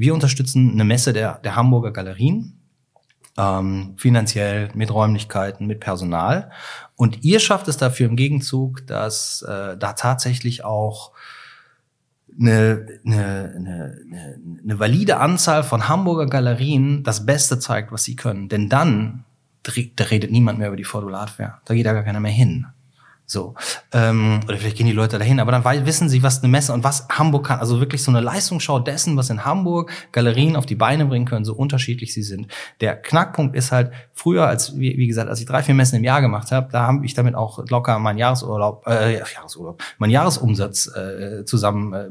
wir unterstützen eine Messe der, der Hamburger Galerien, ähm, finanziell, mit Räumlichkeiten, mit Personal. Und ihr schafft es dafür im Gegenzug, dass äh, da tatsächlich auch eine, eine, eine, eine valide Anzahl von Hamburger Galerien das Beste zeigt, was sie können. Denn dann da redet niemand mehr über die Fordulatfair. Da geht da gar keiner mehr hin. So. Ähm, oder vielleicht gehen die Leute dahin, aber dann wissen sie, was eine Messe und was Hamburg kann. Also wirklich so eine Leistungsschau dessen, was in Hamburg Galerien auf die Beine bringen können, so unterschiedlich sie sind. Der Knackpunkt ist halt, früher, als, wie, wie gesagt, als ich drei, vier Messen im Jahr gemacht habe, da habe ich damit auch locker meinen Jahresurlaub, äh, Jahresurlaub, meinen Jahresumsatz äh, zusammen äh,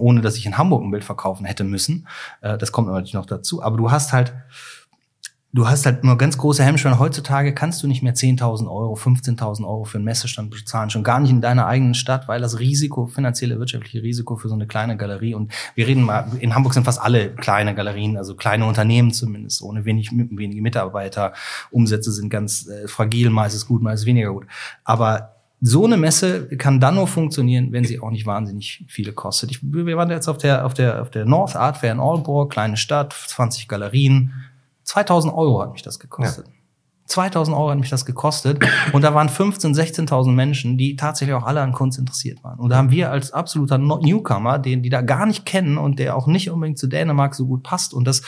ohne dass ich in Hamburg ein Bild verkaufen hätte müssen. Äh, das kommt natürlich noch dazu. Aber du hast halt du hast halt nur ganz große Hemmschwellen. Heutzutage kannst du nicht mehr 10.000 Euro, 15.000 Euro für einen Messestand bezahlen, schon gar nicht in deiner eigenen Stadt, weil das Risiko, finanzielle, wirtschaftliche Risiko für so eine kleine Galerie und wir reden mal, in Hamburg sind fast alle kleine Galerien, also kleine Unternehmen zumindest, ohne wenig, wenige Mitarbeiter. Umsätze sind ganz äh, fragil, meistens gut, meistens weniger gut. Aber so eine Messe kann dann nur funktionieren, wenn sie auch nicht wahnsinnig viele kostet. Ich, wir waren jetzt auf der, auf der, auf der North Art Fair in Aalborg, kleine Stadt, 20 Galerien. 2000 Euro hat mich das gekostet. Ja. 2000 Euro hat mich das gekostet. Und da waren 15.000, 16.000 Menschen, die tatsächlich auch alle an Kunst interessiert waren. Und da haben wir als absoluter Newcomer, den die da gar nicht kennen und der auch nicht unbedingt zu Dänemark so gut passt und das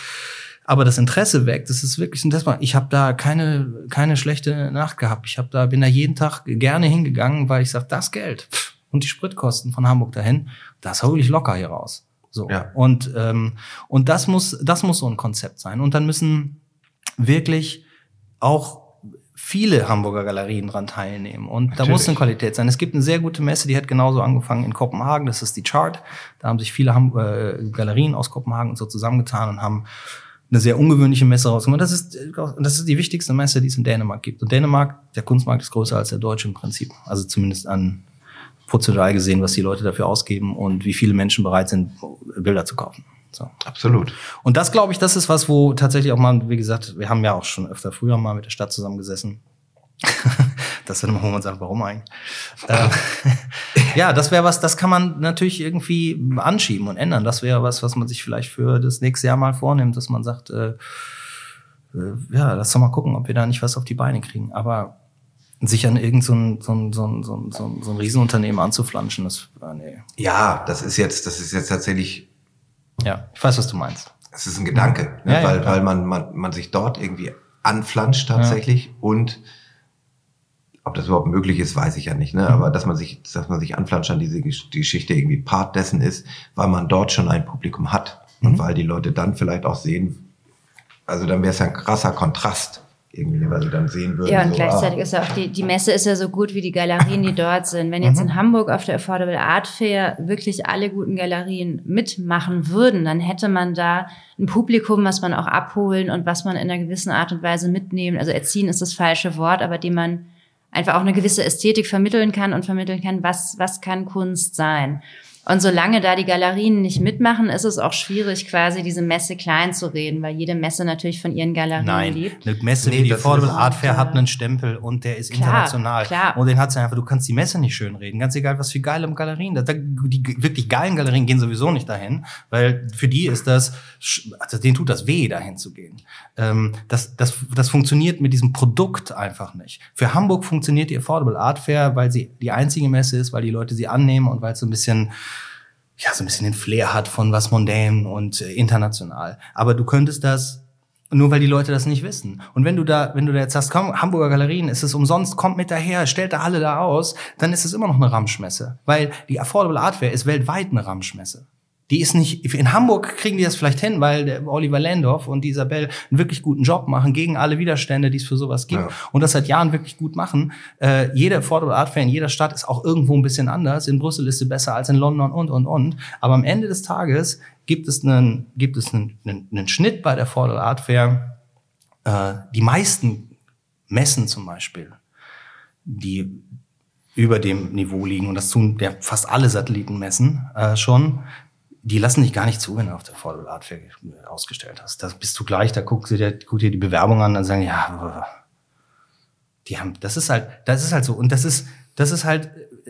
aber das Interesse weg, das ist wirklich ein Testball. Ich habe da keine keine schlechte Nacht gehabt. Ich habe da bin da jeden Tag gerne hingegangen, weil ich sage, das Geld und die Spritkosten von Hamburg dahin, das hole ich locker hier raus. So ja. und ähm, und das muss das muss so ein Konzept sein. Und dann müssen wirklich auch viele Hamburger Galerien dran teilnehmen. Und Natürlich. da muss eine Qualität sein. Es gibt eine sehr gute Messe, die hat genauso angefangen in Kopenhagen. Das ist die Chart. Da haben sich viele Ham äh, Galerien aus Kopenhagen und so zusammengetan und haben eine sehr ungewöhnliche Messe rausgemacht. Das ist, das ist die wichtigste Messe, die es in Dänemark gibt. Und Dänemark, der Kunstmarkt ist größer als der deutsche im Prinzip. Also zumindest an prozentual gesehen, was die Leute dafür ausgeben und wie viele Menschen bereit sind, Bilder zu kaufen. So. Absolut. Und das, glaube ich, das ist was, wo tatsächlich auch mal, wie gesagt, wir haben ja auch schon öfter früher mal mit der Stadt zusammengesessen. das ist dann immer, wo man sagt, warum eigentlich? äh, ja, das wäre was, das kann man natürlich irgendwie anschieben und ändern. Das wäre was, was man sich vielleicht für das nächste Jahr mal vornimmt, dass man sagt, äh, äh, ja, lass doch mal gucken, ob wir da nicht was auf die Beine kriegen. Aber sich an irgend so ein, so ein, so ein, so ein, so ein Riesenunternehmen anzuflanschen, das, äh, nee. Ja, das ist jetzt, das ist jetzt tatsächlich ja, ich weiß, was du meinst. Es ist ein Gedanke, ne? ja, weil, ja, weil man, man, man sich dort irgendwie anflanscht tatsächlich ja. und ob das überhaupt möglich ist, weiß ich ja nicht, ne? Mhm. Aber dass man sich, dass man sich anflanscht an diese die Geschichte irgendwie Part dessen ist, weil man dort schon ein Publikum hat mhm. und weil die Leute dann vielleicht auch sehen, also dann wäre es ja ein krasser Kontrast irgendwie, weil sie dann sehen würden. Ja, und so, gleichzeitig ah. ist ja auch die, die Messe ist ja so gut wie die Galerien, die dort sind. Wenn jetzt mhm. in Hamburg auf der Affordable Art Fair wirklich alle guten Galerien mitmachen würden, dann hätte man da ein Publikum, was man auch abholen und was man in einer gewissen Art und Weise mitnehmen. Also erziehen ist das falsche Wort, aber dem man einfach auch eine gewisse Ästhetik vermitteln kann und vermitteln kann, was, was kann Kunst sein. Und solange da die Galerien nicht mitmachen, ist es auch schwierig, quasi diese Messe klein zu reden, weil jede Messe natürlich von ihren Galerien Nein, lebt. Eine Messe nee, wie die Affordable Art Fair hat einen Stempel und der ist klar, international. Klar. Und den hat sie einfach, du kannst die Messe nicht schön reden. Ganz egal, was für geile Galerien. Die wirklich geilen Galerien gehen sowieso nicht dahin, weil für die ist das, also denen tut das weh, dahin zu gehen. Ähm, das, das, das funktioniert mit diesem Produkt einfach nicht. Für Hamburg funktioniert die Affordable Art Fair, weil sie die einzige Messe ist, weil die Leute sie annehmen und weil es so ein bisschen ja, so ein bisschen den Flair hat von was mondän und äh, international. Aber du könntest das nur weil die Leute das nicht wissen. Und wenn du da, wenn du da jetzt sagst, komm, Hamburger Galerien, ist es umsonst, kommt mit daher, stellt da alle da aus, dann ist es immer noch eine Ramschmesse. Weil die Affordable Art Fair ist weltweit eine Ramschmesse. Die ist nicht, in Hamburg kriegen die das vielleicht hin, weil der Oliver Landorf und die Isabel einen wirklich guten Job machen gegen alle Widerstände, die es für sowas gibt ja. und das seit Jahren wirklich gut machen. Äh, jede Affordable Art Fair in jeder Stadt ist auch irgendwo ein bisschen anders. In Brüssel ist sie besser als in London und, und, und. Aber am Ende des Tages gibt es einen, gibt es einen, einen, einen Schnitt bei der Affordable Art Fair. Äh, die meisten Messen zum Beispiel, die über dem Niveau liegen, und das tun ja fast alle Satellitenmessen äh, schon, die lassen dich gar nicht zu, wenn du auf der Affordable Art Fair ausgestellt hast. Da bist du gleich, da guckst du dir, guck dir die Bewerbung an und sagen, ja, die haben, das ist halt, das ist halt so. Und das ist, das ist halt,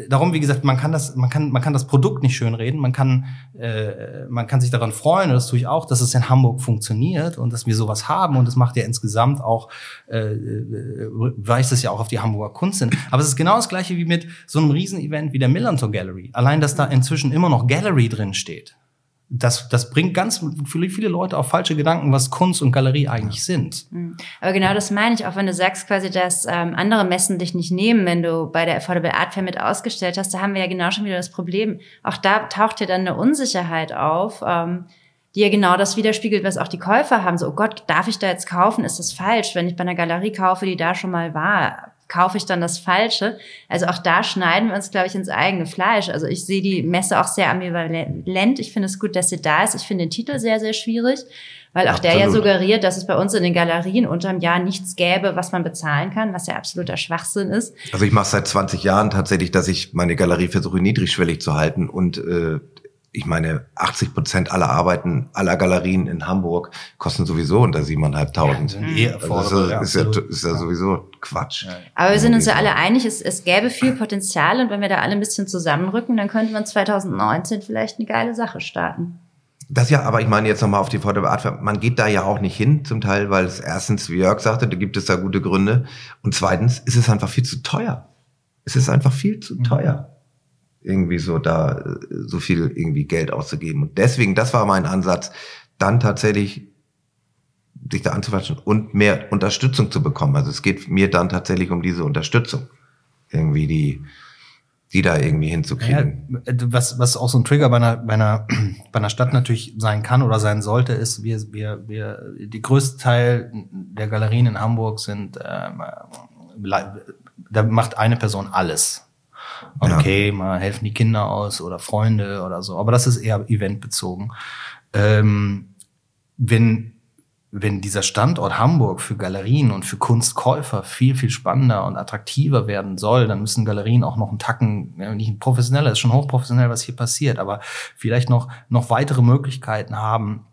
darum, wie gesagt, man kann das, man kann, man kann das Produkt nicht schönreden, man kann, äh, man kann sich daran freuen, und das tue ich auch, dass es in Hamburg funktioniert und dass wir sowas haben und das macht ja insgesamt auch, äh, äh weist es ja auch auf die Hamburger Kunst hin. Aber es ist genau das gleiche wie mit so einem Riesenevent wie der Millantor Gallery. Allein, dass da inzwischen immer noch Gallery drin steht das, das bringt ganz viele, viele Leute auf falsche Gedanken, was Kunst und Galerie eigentlich sind. Mhm. Aber genau das meine ich, auch wenn du sagst quasi, dass ähm, andere Messen dich nicht nehmen, wenn du bei der Affordable Art Fair mit ausgestellt hast, da haben wir ja genau schon wieder das Problem. Auch da taucht ja dann eine Unsicherheit auf, ähm, die ja genau das widerspiegelt, was auch die Käufer haben. So, oh Gott, darf ich da jetzt kaufen? Ist das falsch? Wenn ich bei einer Galerie kaufe, die da schon mal war, kaufe ich dann das Falsche? Also auch da schneiden wir uns, glaube ich, ins eigene Fleisch. Also ich sehe die Messe auch sehr ambivalent. Ich finde es gut, dass sie da ist. Ich finde den Titel sehr, sehr schwierig, weil auch Absolut. der ja suggeriert, dass es bei uns in den Galerien unterm Jahr nichts gäbe, was man bezahlen kann, was ja absoluter Schwachsinn ist. Also ich mache seit 20 Jahren tatsächlich, dass ich meine Galerie versuche, niedrigschwellig zu halten und äh, ich meine, 80 Prozent aller Arbeiten aller Galerien in Hamburg kosten sowieso unter 7.500. Ja, also ist, ja, ist, ja, ist ja sowieso Quatsch. Aber wir sind uns ja alle einig, es, es gäbe viel Potenzial und wenn wir da alle ein bisschen zusammenrücken, dann könnte man 2019 vielleicht eine geile Sache starten. Das ja, aber ich meine jetzt nochmal auf die Vorderbeart, man geht da ja auch nicht hin, zum Teil, weil es erstens, wie Jörg sagte, da gibt es da gute Gründe. Und zweitens ist es einfach viel zu teuer. Es ist einfach viel zu mhm. teuer, irgendwie so da äh, so viel irgendwie Geld auszugeben. Und deswegen, das war mein Ansatz, dann tatsächlich sich da anzufassen und mehr Unterstützung zu bekommen. Also es geht mir dann tatsächlich um diese Unterstützung. Irgendwie die, die da irgendwie hinzukriegen. Ja, was, was auch so ein Trigger bei einer, bei einer, bei einer Stadt natürlich sein kann oder sein sollte, ist, wir, wir, wir, die größte Teil der Galerien in Hamburg sind, ähm, da macht eine Person alles. Okay, ja. mal helfen die Kinder aus oder Freunde oder so, aber das ist eher eventbezogen. Ähm, wenn wenn dieser Standort Hamburg für Galerien und für Kunstkäufer viel, viel spannender und attraktiver werden soll, dann müssen Galerien auch noch einen Tacken, ja, nicht professioneller, ist schon hochprofessionell, was hier passiert, aber vielleicht noch, noch weitere Möglichkeiten haben.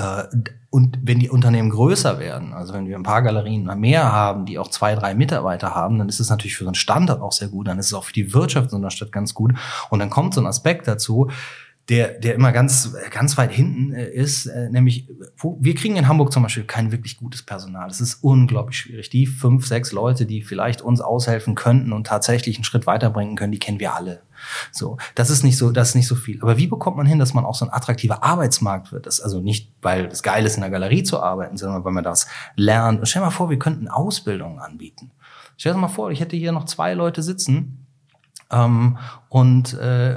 Äh, und wenn die Unternehmen größer werden, also wenn wir ein paar Galerien mehr haben, die auch zwei, drei Mitarbeiter haben, dann ist es natürlich für so einen Standort auch sehr gut, dann ist es auch für die Wirtschaft in so einer Stadt ganz gut. Und dann kommt so ein Aspekt dazu, der, der immer ganz, ganz weit hinten äh, ist, äh, nämlich, wir kriegen in Hamburg zum Beispiel kein wirklich gutes Personal. Das ist unglaublich schwierig. Die fünf, sechs Leute, die vielleicht uns aushelfen könnten und tatsächlich einen Schritt weiterbringen können, die kennen wir alle. So, das ist nicht so, das ist nicht so viel. Aber wie bekommt man hin, dass man auch so ein attraktiver Arbeitsmarkt wird? Das also nicht, weil es geil ist, in der Galerie zu arbeiten, sondern weil man das lernt. Und stell dir mal vor, wir könnten Ausbildungen anbieten. Stell dir mal vor, ich hätte hier noch zwei Leute sitzen, ähm, und äh,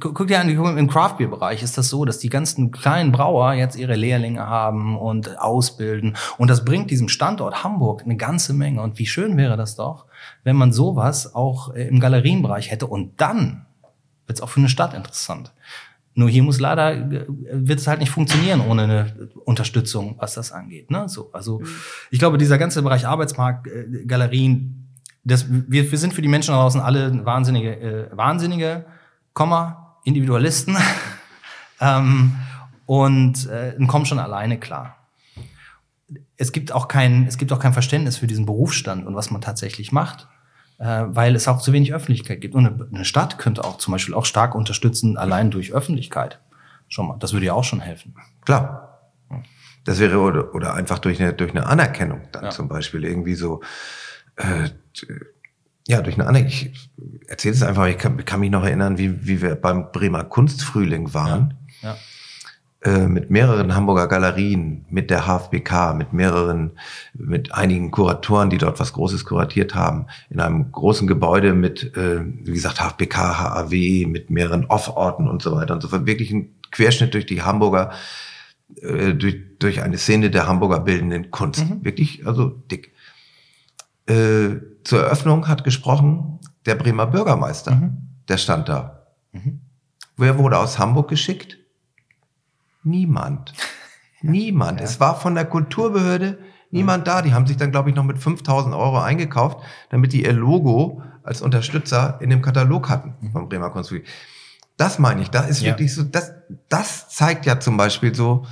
guck dir an, im Craft-Beer-Bereich ist das so, dass die ganzen kleinen Brauer jetzt ihre Lehrlinge haben und ausbilden. Und das bringt diesem Standort Hamburg eine ganze Menge. Und wie schön wäre das doch, wenn man sowas auch äh, im Galerienbereich hätte. Und dann wird es auch für eine Stadt interessant. Nur hier muss leider, äh, wird es halt nicht funktionieren ohne eine Unterstützung, was das angeht. Ne? So, also mhm. ich glaube, dieser ganze Bereich Arbeitsmarkt, äh, Galerien, das, wir, wir sind für die Menschen da draußen alle wahnsinnige, äh, wahnsinnige, Komma, Individualisten ähm, und äh, kommen schon alleine klar. Es gibt auch kein, es gibt auch kein Verständnis für diesen Berufsstand und was man tatsächlich macht, äh, weil es auch zu wenig Öffentlichkeit gibt. Und eine, eine Stadt könnte auch zum Beispiel auch stark unterstützen, allein durch Öffentlichkeit. Schon mal, das würde ja auch schon helfen. Klar. Das wäre oder, oder einfach durch eine durch eine Anerkennung dann ja. zum Beispiel irgendwie so äh, ja, durch eine andere, ich erzähle es einfach, ich kann, kann, mich noch erinnern, wie, wie wir beim Bremer Kunstfrühling waren. Ja, ja. Äh, mit mehreren Hamburger Galerien, mit der HFBK, mit mehreren, mit einigen Kuratoren, die dort was Großes kuratiert haben, in einem großen Gebäude mit, äh, wie gesagt, HFBK, HAW, mit mehreren Off-Orten und so weiter und so fort. Wirklich ein Querschnitt durch die Hamburger, äh, durch, durch eine Szene der Hamburger bildenden Kunst. Mhm. Wirklich, also dick. Äh, zur Eröffnung hat gesprochen der Bremer Bürgermeister. Mhm. Der stand da. Mhm. Wer wurde aus Hamburg geschickt? Niemand. Niemand. Ja. Es war von der Kulturbehörde niemand ja. da. Die haben sich dann, glaube ich, noch mit 5000 Euro eingekauft, damit die ihr Logo als Unterstützer in dem Katalog hatten mhm. vom Bremer Kunstfried. Das meine ich. Da ist ja. wirklich so, das, das zeigt ja zum Beispiel so,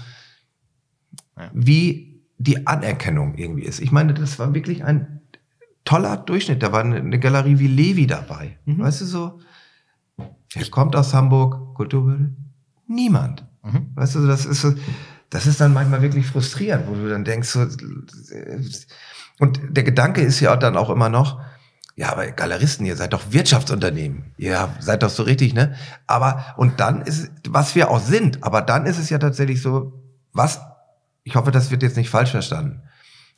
wie die Anerkennung irgendwie ist. Ich meine, das war wirklich ein toller Durchschnitt. Da war eine Galerie wie Levi dabei. Mhm. Weißt du so? Wer kommt aus Hamburg? Kulturbehörde? Niemand. Mhm. Weißt du, das ist so, das ist dann manchmal wirklich frustrierend, wo du dann denkst so, und der Gedanke ist ja dann auch immer noch, ja, aber Galeristen, ihr seid doch Wirtschaftsunternehmen. Ihr seid doch so richtig, ne? Aber, und dann ist, was wir auch sind, aber dann ist es ja tatsächlich so, was, ich hoffe, das wird jetzt nicht falsch verstanden.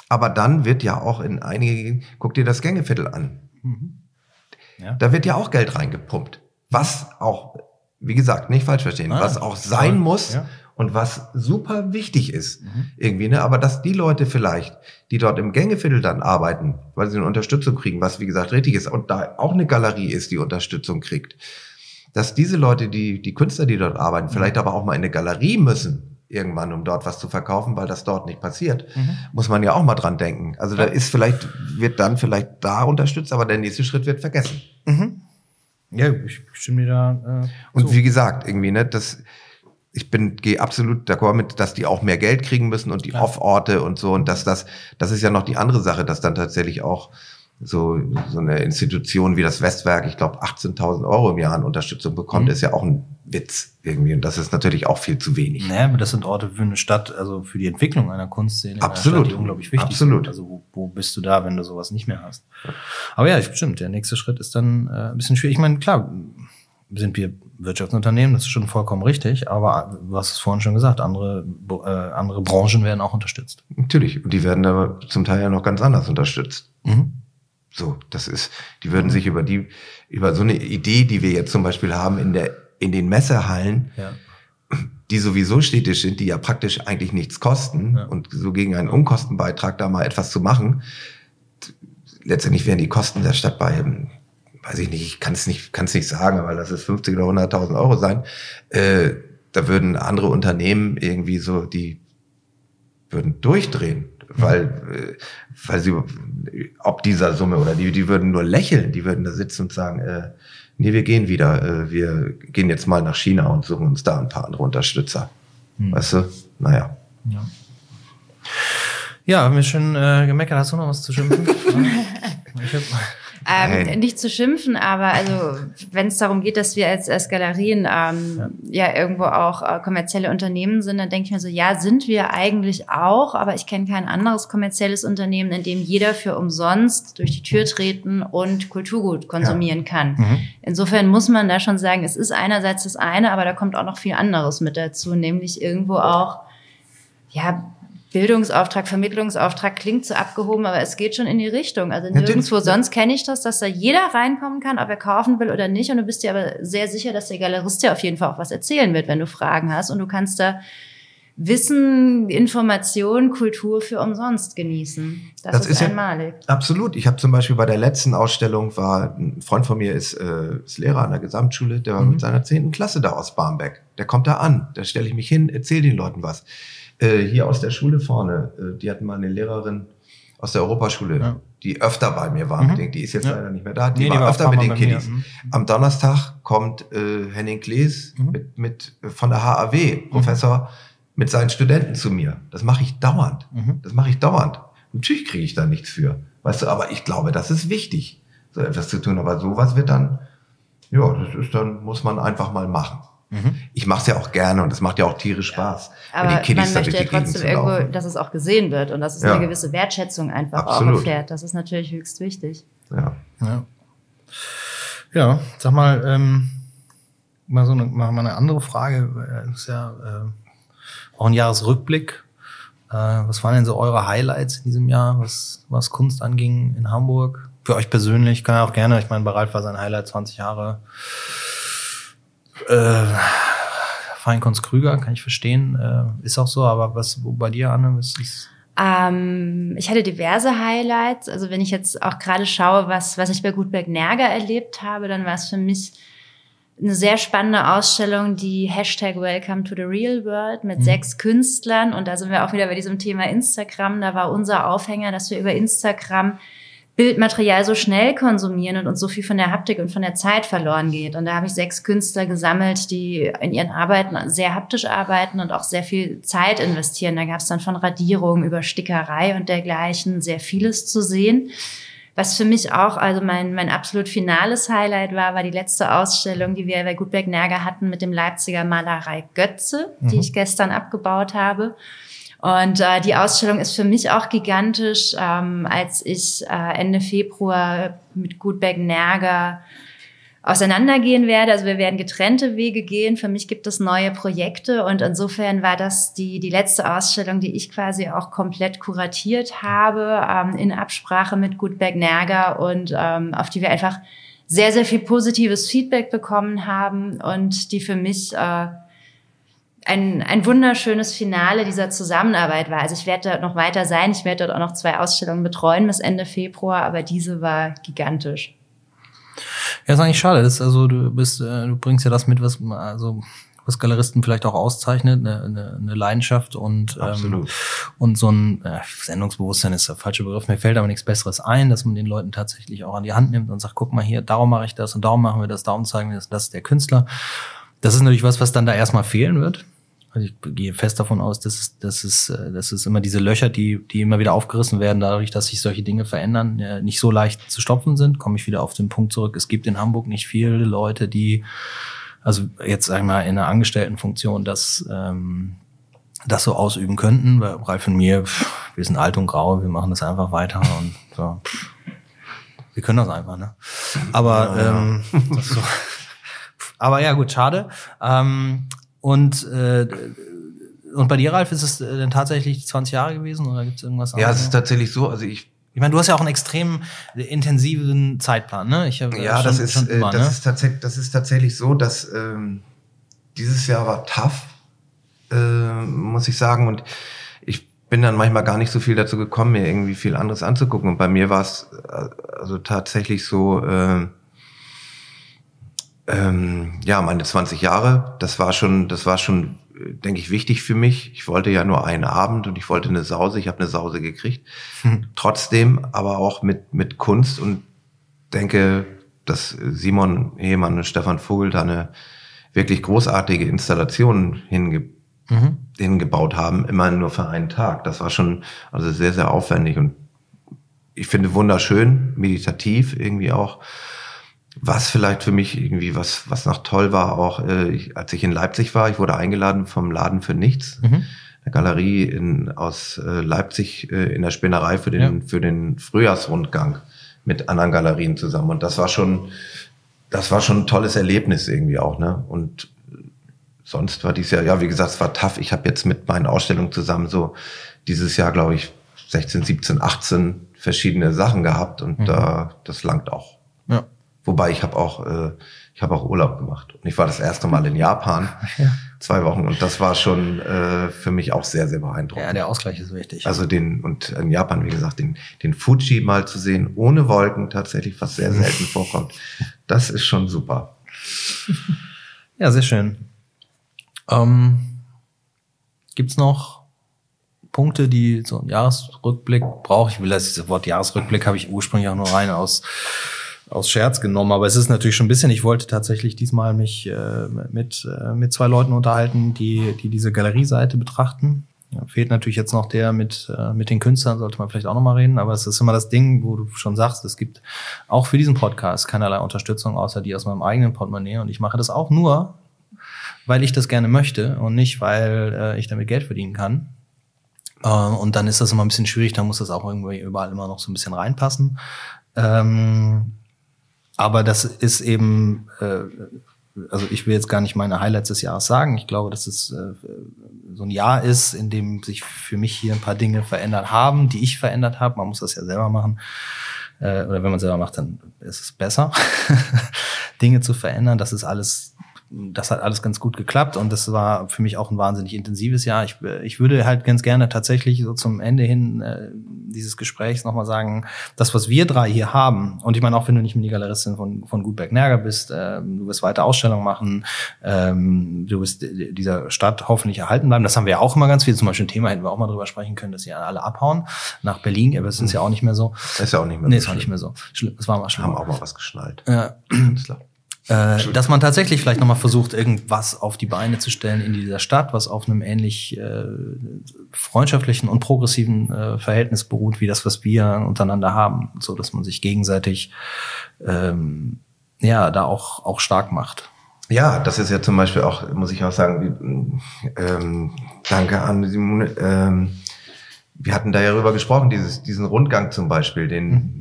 Aber dann wird ja auch in einige, guck dir das Gängeviertel an. Mhm. Ja. Da wird ja auch Geld reingepumpt. Was auch, wie gesagt, nicht falsch verstehen, ah, was auch sein toll. muss ja. und was super wichtig ist. Mhm. Irgendwie, ne? Aber dass die Leute vielleicht, die dort im Gängeviertel dann arbeiten, weil sie eine Unterstützung kriegen, was wie gesagt richtig ist, und da auch eine Galerie ist, die Unterstützung kriegt, dass diese Leute, die, die Künstler, die dort arbeiten, mhm. vielleicht aber auch mal in eine Galerie müssen, irgendwann, um dort was zu verkaufen, weil das dort nicht passiert. Mhm. Muss man ja auch mal dran denken. Also da ist vielleicht, wird dann vielleicht da unterstützt, aber der nächste Schritt wird vergessen. Mhm. Ja, ich stimme dir da. Äh, und wie gesagt, irgendwie, ne, das, ich bin, gehe absolut d'accord mit, dass die auch mehr Geld kriegen müssen und die Off-Orte und so. Und dass das, das ist ja noch die andere Sache, dass dann tatsächlich auch so, so eine Institution wie das Westwerk, ich glaube 18.000 Euro im Jahr an Unterstützung bekommt, mhm. ist ja auch ein Witz irgendwie. Und das ist natürlich auch viel zu wenig. Naja, aber das sind Orte für eine Stadt, also für die Entwicklung einer Kunstszene, Absolut. Stadt, die unglaublich wichtig Absolut. sind. Also wo, wo bist du da, wenn du sowas nicht mehr hast? Aber ja, stimmt. Der nächste Schritt ist dann äh, ein bisschen schwierig. Ich meine, klar, sind wir Wirtschaftsunternehmen, das ist schon vollkommen richtig, aber du hast es vorhin schon gesagt, andere, äh, andere Branchen werden auch unterstützt. Natürlich, und die werden aber zum Teil ja noch ganz anders unterstützt. Mhm. So, das ist, die würden sich über die, über so eine Idee, die wir jetzt zum Beispiel haben in der, in den Messehallen, ja. die sowieso städtisch sind, die ja praktisch eigentlich nichts kosten ja. und so gegen einen Unkostenbeitrag da mal etwas zu machen, letztendlich wären die Kosten der Stadt bei, weiß ich nicht, ich kann es nicht, kann es nicht sagen, aber das ist 50 oder 100.000 Euro sein. Äh, da würden andere Unternehmen irgendwie so, die würden durchdrehen weil, äh, weil sie, ob dieser Summe oder die, die würden nur lächeln, die würden da sitzen und sagen, äh, nee, wir gehen wieder, äh, wir gehen jetzt mal nach China und suchen uns da ein paar andere Unterstützer. Hm. Weißt du? Naja. Ja. Ja, haben wir schon äh, gemeckert. Hast du noch was zu schimpfen? ich hab, ähm, nicht zu schimpfen, aber also wenn es darum geht, dass wir als, als Galerien ähm, ja. ja. irgendwo auch äh, kommerzielle Unternehmen sind, dann denke ich mir so, ja, sind wir eigentlich auch, aber ich kenne kein anderes kommerzielles Unternehmen, in dem jeder für umsonst durch die Tür treten und Kulturgut konsumieren ja. kann. Mhm. Insofern muss man da schon sagen, es ist einerseits das eine, aber da kommt auch noch viel anderes mit dazu, nämlich irgendwo auch ja, Bildungsauftrag, Vermittlungsauftrag klingt so abgehoben, aber es geht schon in die Richtung. Also nirgendwo ja, sonst kenne ich das, dass da jeder reinkommen kann, ob er kaufen will oder nicht. Und du bist dir aber sehr sicher, dass der Galerist dir auf jeden Fall auch was erzählen wird, wenn du Fragen hast. Und du kannst da Wissen, Information, Kultur für umsonst genießen. Das, das ist, ist einmalig. Ja, absolut. Ich habe zum Beispiel bei der letzten Ausstellung war ein Freund von mir ist, äh, ist Lehrer an der Gesamtschule, der war mhm. mit seiner zehnten Klasse da aus Barmbek. Der kommt da an, da stelle ich mich hin, erzähle den Leuten was. Äh, hier aus der Schule vorne, äh, die hatten mal eine Lehrerin aus der Europaschule, ja. die öfter bei mir war. Mhm. Die ist jetzt ja. leider nicht mehr da. Die, nee, war, die war öfter mit den Kiddies. Mhm. Am Donnerstag kommt äh, Henning Klees mhm. mit, mit äh, von der HAW. Professor, mit seinen Studenten zu mir. Das mache ich dauernd. Mhm. Das mache ich dauernd. Natürlich kriege ich da nichts für. Weißt du, aber ich glaube, das ist wichtig, so etwas zu tun. Aber sowas wird dann, ja, das ist dann, muss man einfach mal machen. Mhm. Ich mache es ja auch gerne und es macht ja auch tierisch Spaß. Ja. Aber man möchte ja trotzdem irgendwo, dass es auch gesehen wird und dass es ja. eine gewisse Wertschätzung einfach Absolut. auch erfährt. Das ist natürlich höchst wichtig. Ja. Ja, ja sag mal, ähm, mal so eine, mal eine andere Frage. Das ist ja äh, auch ein Jahresrückblick. Äh, was waren denn so eure Highlights in diesem Jahr, was, was Kunst anging in Hamburg? Für euch persönlich kann ja auch gerne, ich meine, bei Ralf war sein Highlight 20 Jahre äh, Feinkunst Krüger, kann ich verstehen. Äh, ist auch so, aber was bei dir, Anne, was ist ähm, ich hatte diverse Highlights. Also wenn ich jetzt auch gerade schaue, was, was ich bei Gutberg Nerger erlebt habe, dann war es für mich eine sehr spannende Ausstellung, die Hashtag Welcome to the Real World mit mhm. sechs Künstlern. Und da sind wir auch wieder bei diesem Thema Instagram. Da war unser Aufhänger, dass wir über Instagram Bildmaterial so schnell konsumieren und uns so viel von der Haptik und von der Zeit verloren geht. Und da habe ich sechs Künstler gesammelt, die in ihren Arbeiten sehr haptisch arbeiten und auch sehr viel Zeit investieren. Da gab es dann von Radierung über Stickerei und dergleichen sehr vieles zu sehen. Was für mich auch, also mein, mein absolut finales Highlight war, war die letzte Ausstellung, die wir bei Gutberg Nerger hatten mit dem Leipziger Malerei Götze, die mhm. ich gestern abgebaut habe. Und äh, die Ausstellung ist für mich auch gigantisch, ähm, als ich äh, Ende Februar mit Gutberg Nerger auseinandergehen werde. Also wir werden getrennte Wege gehen. Für mich gibt es neue Projekte und insofern war das die, die letzte Ausstellung, die ich quasi auch komplett kuratiert habe, ähm, in Absprache mit Gutberg Nerger und ähm, auf die wir einfach sehr, sehr viel positives Feedback bekommen haben und die für mich äh, ein, ein wunderschönes Finale dieser Zusammenarbeit war. Also ich werde dort noch weiter sein. Ich werde dort auch noch zwei Ausstellungen betreuen bis Ende Februar, aber diese war gigantisch. Ja, ist eigentlich schade. Das ist also du bist, äh, du bringst ja das mit, was also was Galeristen vielleicht auch auszeichnet, eine, eine, eine Leidenschaft und, ähm, und so ein äh, Sendungsbewusstsein ist der falsche Begriff. Mir fällt aber nichts Besseres ein, dass man den Leuten tatsächlich auch an die Hand nimmt und sagt, guck mal hier, darum mache ich das und darum machen wir das, darum zeigen wir das, das ist der Künstler. Das ist natürlich was, was dann da erstmal fehlen wird. Also ich gehe fest davon aus, dass es, dass es, äh, dass es immer diese Löcher, die, die immer wieder aufgerissen werden, dadurch, dass sich solche Dinge verändern, nicht so leicht zu stopfen sind. Komme ich wieder auf den Punkt zurück. Es gibt in Hamburg nicht viele Leute, die also jetzt einmal in einer Angestelltenfunktion das, ähm, das so ausüben könnten. Weil Ralf und mir, pff, wir sind alt und grau, wir machen das einfach weiter und so. Pff, wir können das einfach, ne? Aber ja, ähm, ja. so. aber ja, gut, schade. Ähm, und äh, und bei dir, Ralf, ist es denn tatsächlich 20 Jahre gewesen oder gibt es irgendwas anderes? Ja, es ist tatsächlich so. Also ich ich meine, du hast ja auch einen extrem intensiven Zeitplan, ne? Ich ja, das, ist, äh, immer, das, ne? ist tatsächlich, das ist tatsächlich so, dass ähm, dieses Jahr war tough, äh, muss ich sagen. Und ich bin dann manchmal gar nicht so viel dazu gekommen, mir irgendwie viel anderes anzugucken. Und bei mir war es äh, also tatsächlich so, äh, ähm, ja, meine 20 Jahre, das war schon, das war schon denke ich, wichtig für mich. Ich wollte ja nur einen Abend und ich wollte eine Sause. Ich habe eine Sause gekriegt. Hm. Trotzdem aber auch mit, mit Kunst und denke, dass Simon Hemann und Stefan Vogel da eine wirklich großartige Installation hinge mhm. hingebaut haben, immer nur für einen Tag. Das war schon also sehr, sehr aufwendig und ich finde wunderschön, meditativ irgendwie auch. Was vielleicht für mich irgendwie was, was noch toll war, auch äh, ich, als ich in Leipzig war, ich wurde eingeladen vom Laden für nichts, mhm. der Galerie in, aus äh, Leipzig äh, in der Spinnerei für den, ja. für den Frühjahrsrundgang mit anderen Galerien zusammen. Und das war schon, das war schon ein tolles Erlebnis irgendwie auch, ne? Und sonst war dieses Jahr, ja, wie gesagt, es war tough. Ich habe jetzt mit meinen Ausstellungen zusammen so dieses Jahr, glaube ich, 16, 17, 18 verschiedene Sachen gehabt und mhm. da, das langt auch. Ja. Wobei ich habe auch, äh, ich habe auch Urlaub gemacht. Und ich war das erste Mal in Japan, ja. zwei Wochen. Und das war schon äh, für mich auch sehr, sehr beeindruckend. Ja, der Ausgleich ist wichtig. Also den, und in Japan, wie gesagt, den, den Fuji mal zu sehen, ohne Wolken tatsächlich, was sehr selten vorkommt, das ist schon super. Ja, sehr schön. Ähm, Gibt noch Punkte, die so ein Jahresrückblick braucht? Ich will das Wort Jahresrückblick habe ich ursprünglich auch nur rein aus aus Scherz genommen, aber es ist natürlich schon ein bisschen, ich wollte tatsächlich diesmal mich äh, mit, äh, mit zwei Leuten unterhalten, die, die diese Galerieseite betrachten. Ja, fehlt natürlich jetzt noch der mit, äh, mit den Künstlern, sollte man vielleicht auch nochmal reden, aber es ist immer das Ding, wo du schon sagst, es gibt auch für diesen Podcast keinerlei Unterstützung, außer die aus meinem eigenen Portemonnaie und ich mache das auch nur, weil ich das gerne möchte und nicht, weil äh, ich damit Geld verdienen kann. Äh, und dann ist das immer ein bisschen schwierig, da muss das auch irgendwie überall immer noch so ein bisschen reinpassen. Ähm, aber das ist eben, äh, also ich will jetzt gar nicht meine Highlights des Jahres sagen. Ich glaube, dass es äh, so ein Jahr ist, in dem sich für mich hier ein paar Dinge verändert haben, die ich verändert habe. Man muss das ja selber machen. Äh, oder wenn man selber macht, dann ist es besser, Dinge zu verändern. Das ist alles das hat alles ganz gut geklappt und das war für mich auch ein wahnsinnig intensives Jahr. Ich, ich würde halt ganz gerne tatsächlich so zum Ende hin äh, dieses Gesprächs nochmal sagen, das, was wir drei hier haben, und ich meine, auch wenn du nicht mehr die Galeristin von, von Gutberg-Nerger bist, äh, du wirst weiter Ausstellungen machen, ähm, du wirst dieser Stadt hoffentlich erhalten bleiben. Das haben wir ja auch immer ganz viel. Zum Beispiel ein Thema hätten wir auch mal drüber sprechen können, dass sie alle abhauen nach Berlin, aber es ist ja auch nicht mehr so. ist ja auch nicht mehr so. Nee, ist auch nicht mehr so. Es war mal schlimm. Haben auch mal was geschnallt. Ja. Äh, dass man tatsächlich vielleicht nochmal versucht, irgendwas auf die Beine zu stellen in dieser Stadt, was auf einem ähnlich äh, freundschaftlichen und progressiven äh, Verhältnis beruht, wie das, was wir untereinander haben, so dass man sich gegenseitig ähm, ja da auch auch stark macht. Ja, das ist ja zum Beispiel auch, muss ich auch sagen, ähm, danke an Simone. Ähm, wir hatten da ja drüber gesprochen, dieses, diesen Rundgang zum Beispiel, den, mhm.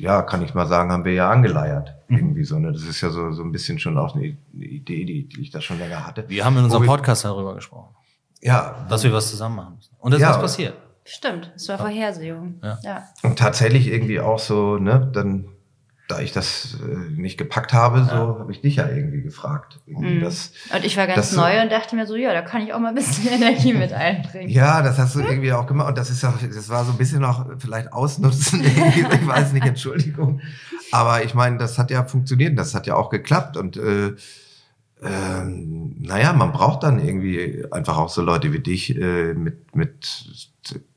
Ja, kann ich mal sagen, haben wir ja angeleiert. Mhm. Irgendwie so, ne? Das ist ja so, so ein bisschen schon auch eine, Idee, die, die ich da schon länger hatte. Wir haben in unserem Podcast darüber gesprochen. Ja. Dass wir was zusammen machen müssen. Und das ja, ist was passiert. Stimmt, es war Vorhersehung. Ja. ja. Und tatsächlich irgendwie auch so, ne, dann da ich das äh, nicht gepackt habe, so ja. habe ich dich ja irgendwie gefragt. Irgendwie mhm. das, und ich war ganz neu so, und dachte mir so, ja, da kann ich auch mal ein bisschen Energie mit einbringen. Ja, das hast du irgendwie auch gemacht und das ist auch, das war so ein bisschen noch vielleicht ausnutzen, ich weiß nicht, Entschuldigung. Aber ich meine, das hat ja funktioniert, das hat ja auch geklappt und äh, ähm, naja, man braucht dann irgendwie einfach auch so Leute wie dich äh, mit, mit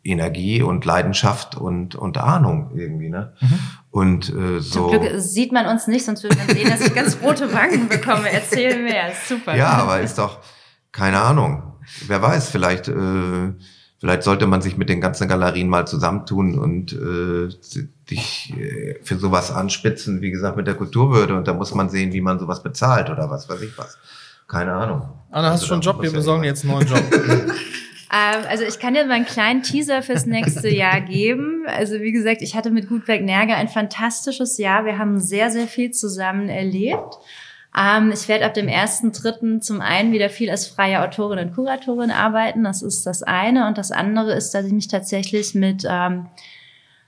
Energie und Leidenschaft und, und Ahnung irgendwie, ne? Mhm. Und äh, so. Zum Glück sieht man uns nicht, sonst würde man sehen, dass ich ganz rote Wangen bekomme. Erzähl mehr, super. Ja, aber ist doch, keine Ahnung. Wer weiß, vielleicht, äh, vielleicht sollte man sich mit den ganzen Galerien mal zusammentun und äh, dich äh, für sowas anspitzen, wie gesagt, mit der Kulturwürde. Und da muss man sehen, wie man sowas bezahlt oder was weiß ich was. Keine Ahnung. Ah, dann hast du also schon einen Job, wir besorgen jetzt einen neuen Job. Ähm, also ich kann dir mal einen kleinen Teaser fürs nächste Jahr geben. Also wie gesagt, ich hatte mit Gutberg Nerge ein fantastisches Jahr. Wir haben sehr, sehr viel zusammen erlebt. Ähm, ich werde ab dem ersten Dritten zum einen wieder viel als freie Autorin und Kuratorin arbeiten. Das ist das eine. Und das andere ist, dass ich mich tatsächlich mit ähm,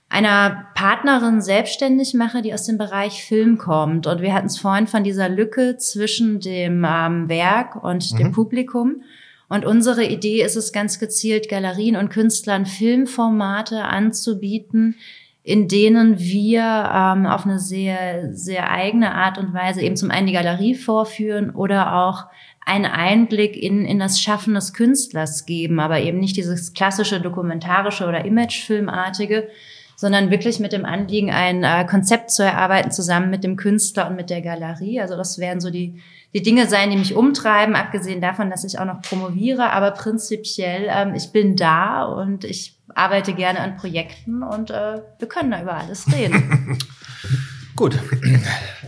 einer Partnerin selbstständig mache, die aus dem Bereich Film kommt. Und wir hatten es vorhin von dieser Lücke zwischen dem ähm, Werk und mhm. dem Publikum. Und unsere Idee ist es ganz gezielt, Galerien und Künstlern Filmformate anzubieten, in denen wir ähm, auf eine sehr, sehr eigene Art und Weise eben zum einen die Galerie vorführen oder auch einen Einblick in, in das Schaffen des Künstlers geben, aber eben nicht dieses klassische dokumentarische oder Imagefilmartige, sondern wirklich mit dem Anliegen, ein äh, Konzept zu erarbeiten, zusammen mit dem Künstler und mit der Galerie. Also das wären so die, die Dinge sein, die mich umtreiben, abgesehen davon, dass ich auch noch promoviere. Aber prinzipiell, ähm, ich bin da und ich arbeite gerne an Projekten und äh, wir können da über alles reden. Gut.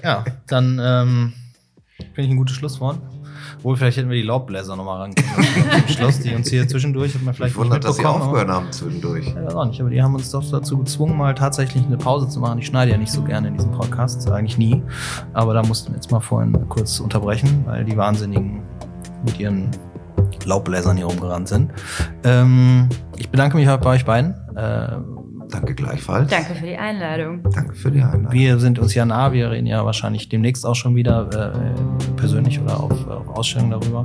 Ja, dann ähm, finde ich ein gutes Schlusswort. Wohl, vielleicht hätten wir die Laubbläser nochmal rangekommen. Zum Schluss, die uns hier zwischendurch hat man vielleicht ich wundert, dass sie aufgehört haben zwischendurch. Ja, auch nicht, aber die haben uns doch dazu gezwungen, mal tatsächlich eine Pause zu machen. Ich schneide ja nicht so gerne in diesem Podcast, eigentlich nie. Aber da mussten wir jetzt mal vorhin kurz unterbrechen, weil die Wahnsinnigen mit ihren Laubbläsern hier rumgerannt sind. Ähm, ich bedanke mich bei euch beiden. Äh, Danke gleichfalls. Danke für die Einladung. Danke für die Einladung. Wir sind uns ja nah, wir reden ja wahrscheinlich demnächst auch schon wieder äh, persönlich oder auf, auf Ausstellungen darüber.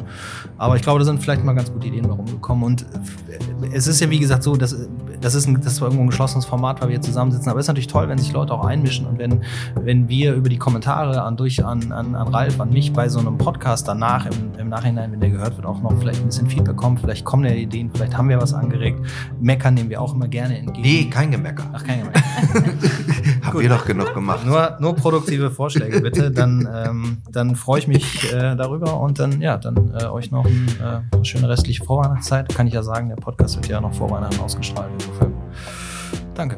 Aber ich glaube, da sind vielleicht mal ganz gute Ideen rumgekommen. Und es ist ja wie gesagt so, dass das ist, ein, das zwar irgendwo ein geschlossenes Format, weil wir hier zusammensitzen, aber es ist natürlich toll, wenn sich Leute auch einmischen und wenn, wenn wir über die Kommentare an, durch, an, an, an Ralf, an mich bei so einem Podcast danach, im, im Nachhinein, wenn der gehört wird, auch noch vielleicht ein bisschen Feedback kommt, vielleicht kommen ja Ideen, vielleicht haben wir was angeregt. Meckern nehmen wir auch immer gerne entgegen. Nee, kein Gemecker. Ach, kein Gemecker. Haben wir doch genug gemacht. Nur, nur produktive Vorschläge bitte, dann, ähm, dann freue ich mich äh, darüber und dann, ja, dann äh, euch noch äh, eine schöne restliche Vorweihnachtszeit. Kann ich ja sagen, der Podcast wird ja noch vor Weihnachten ausgestrahlt. Insofern. Danke.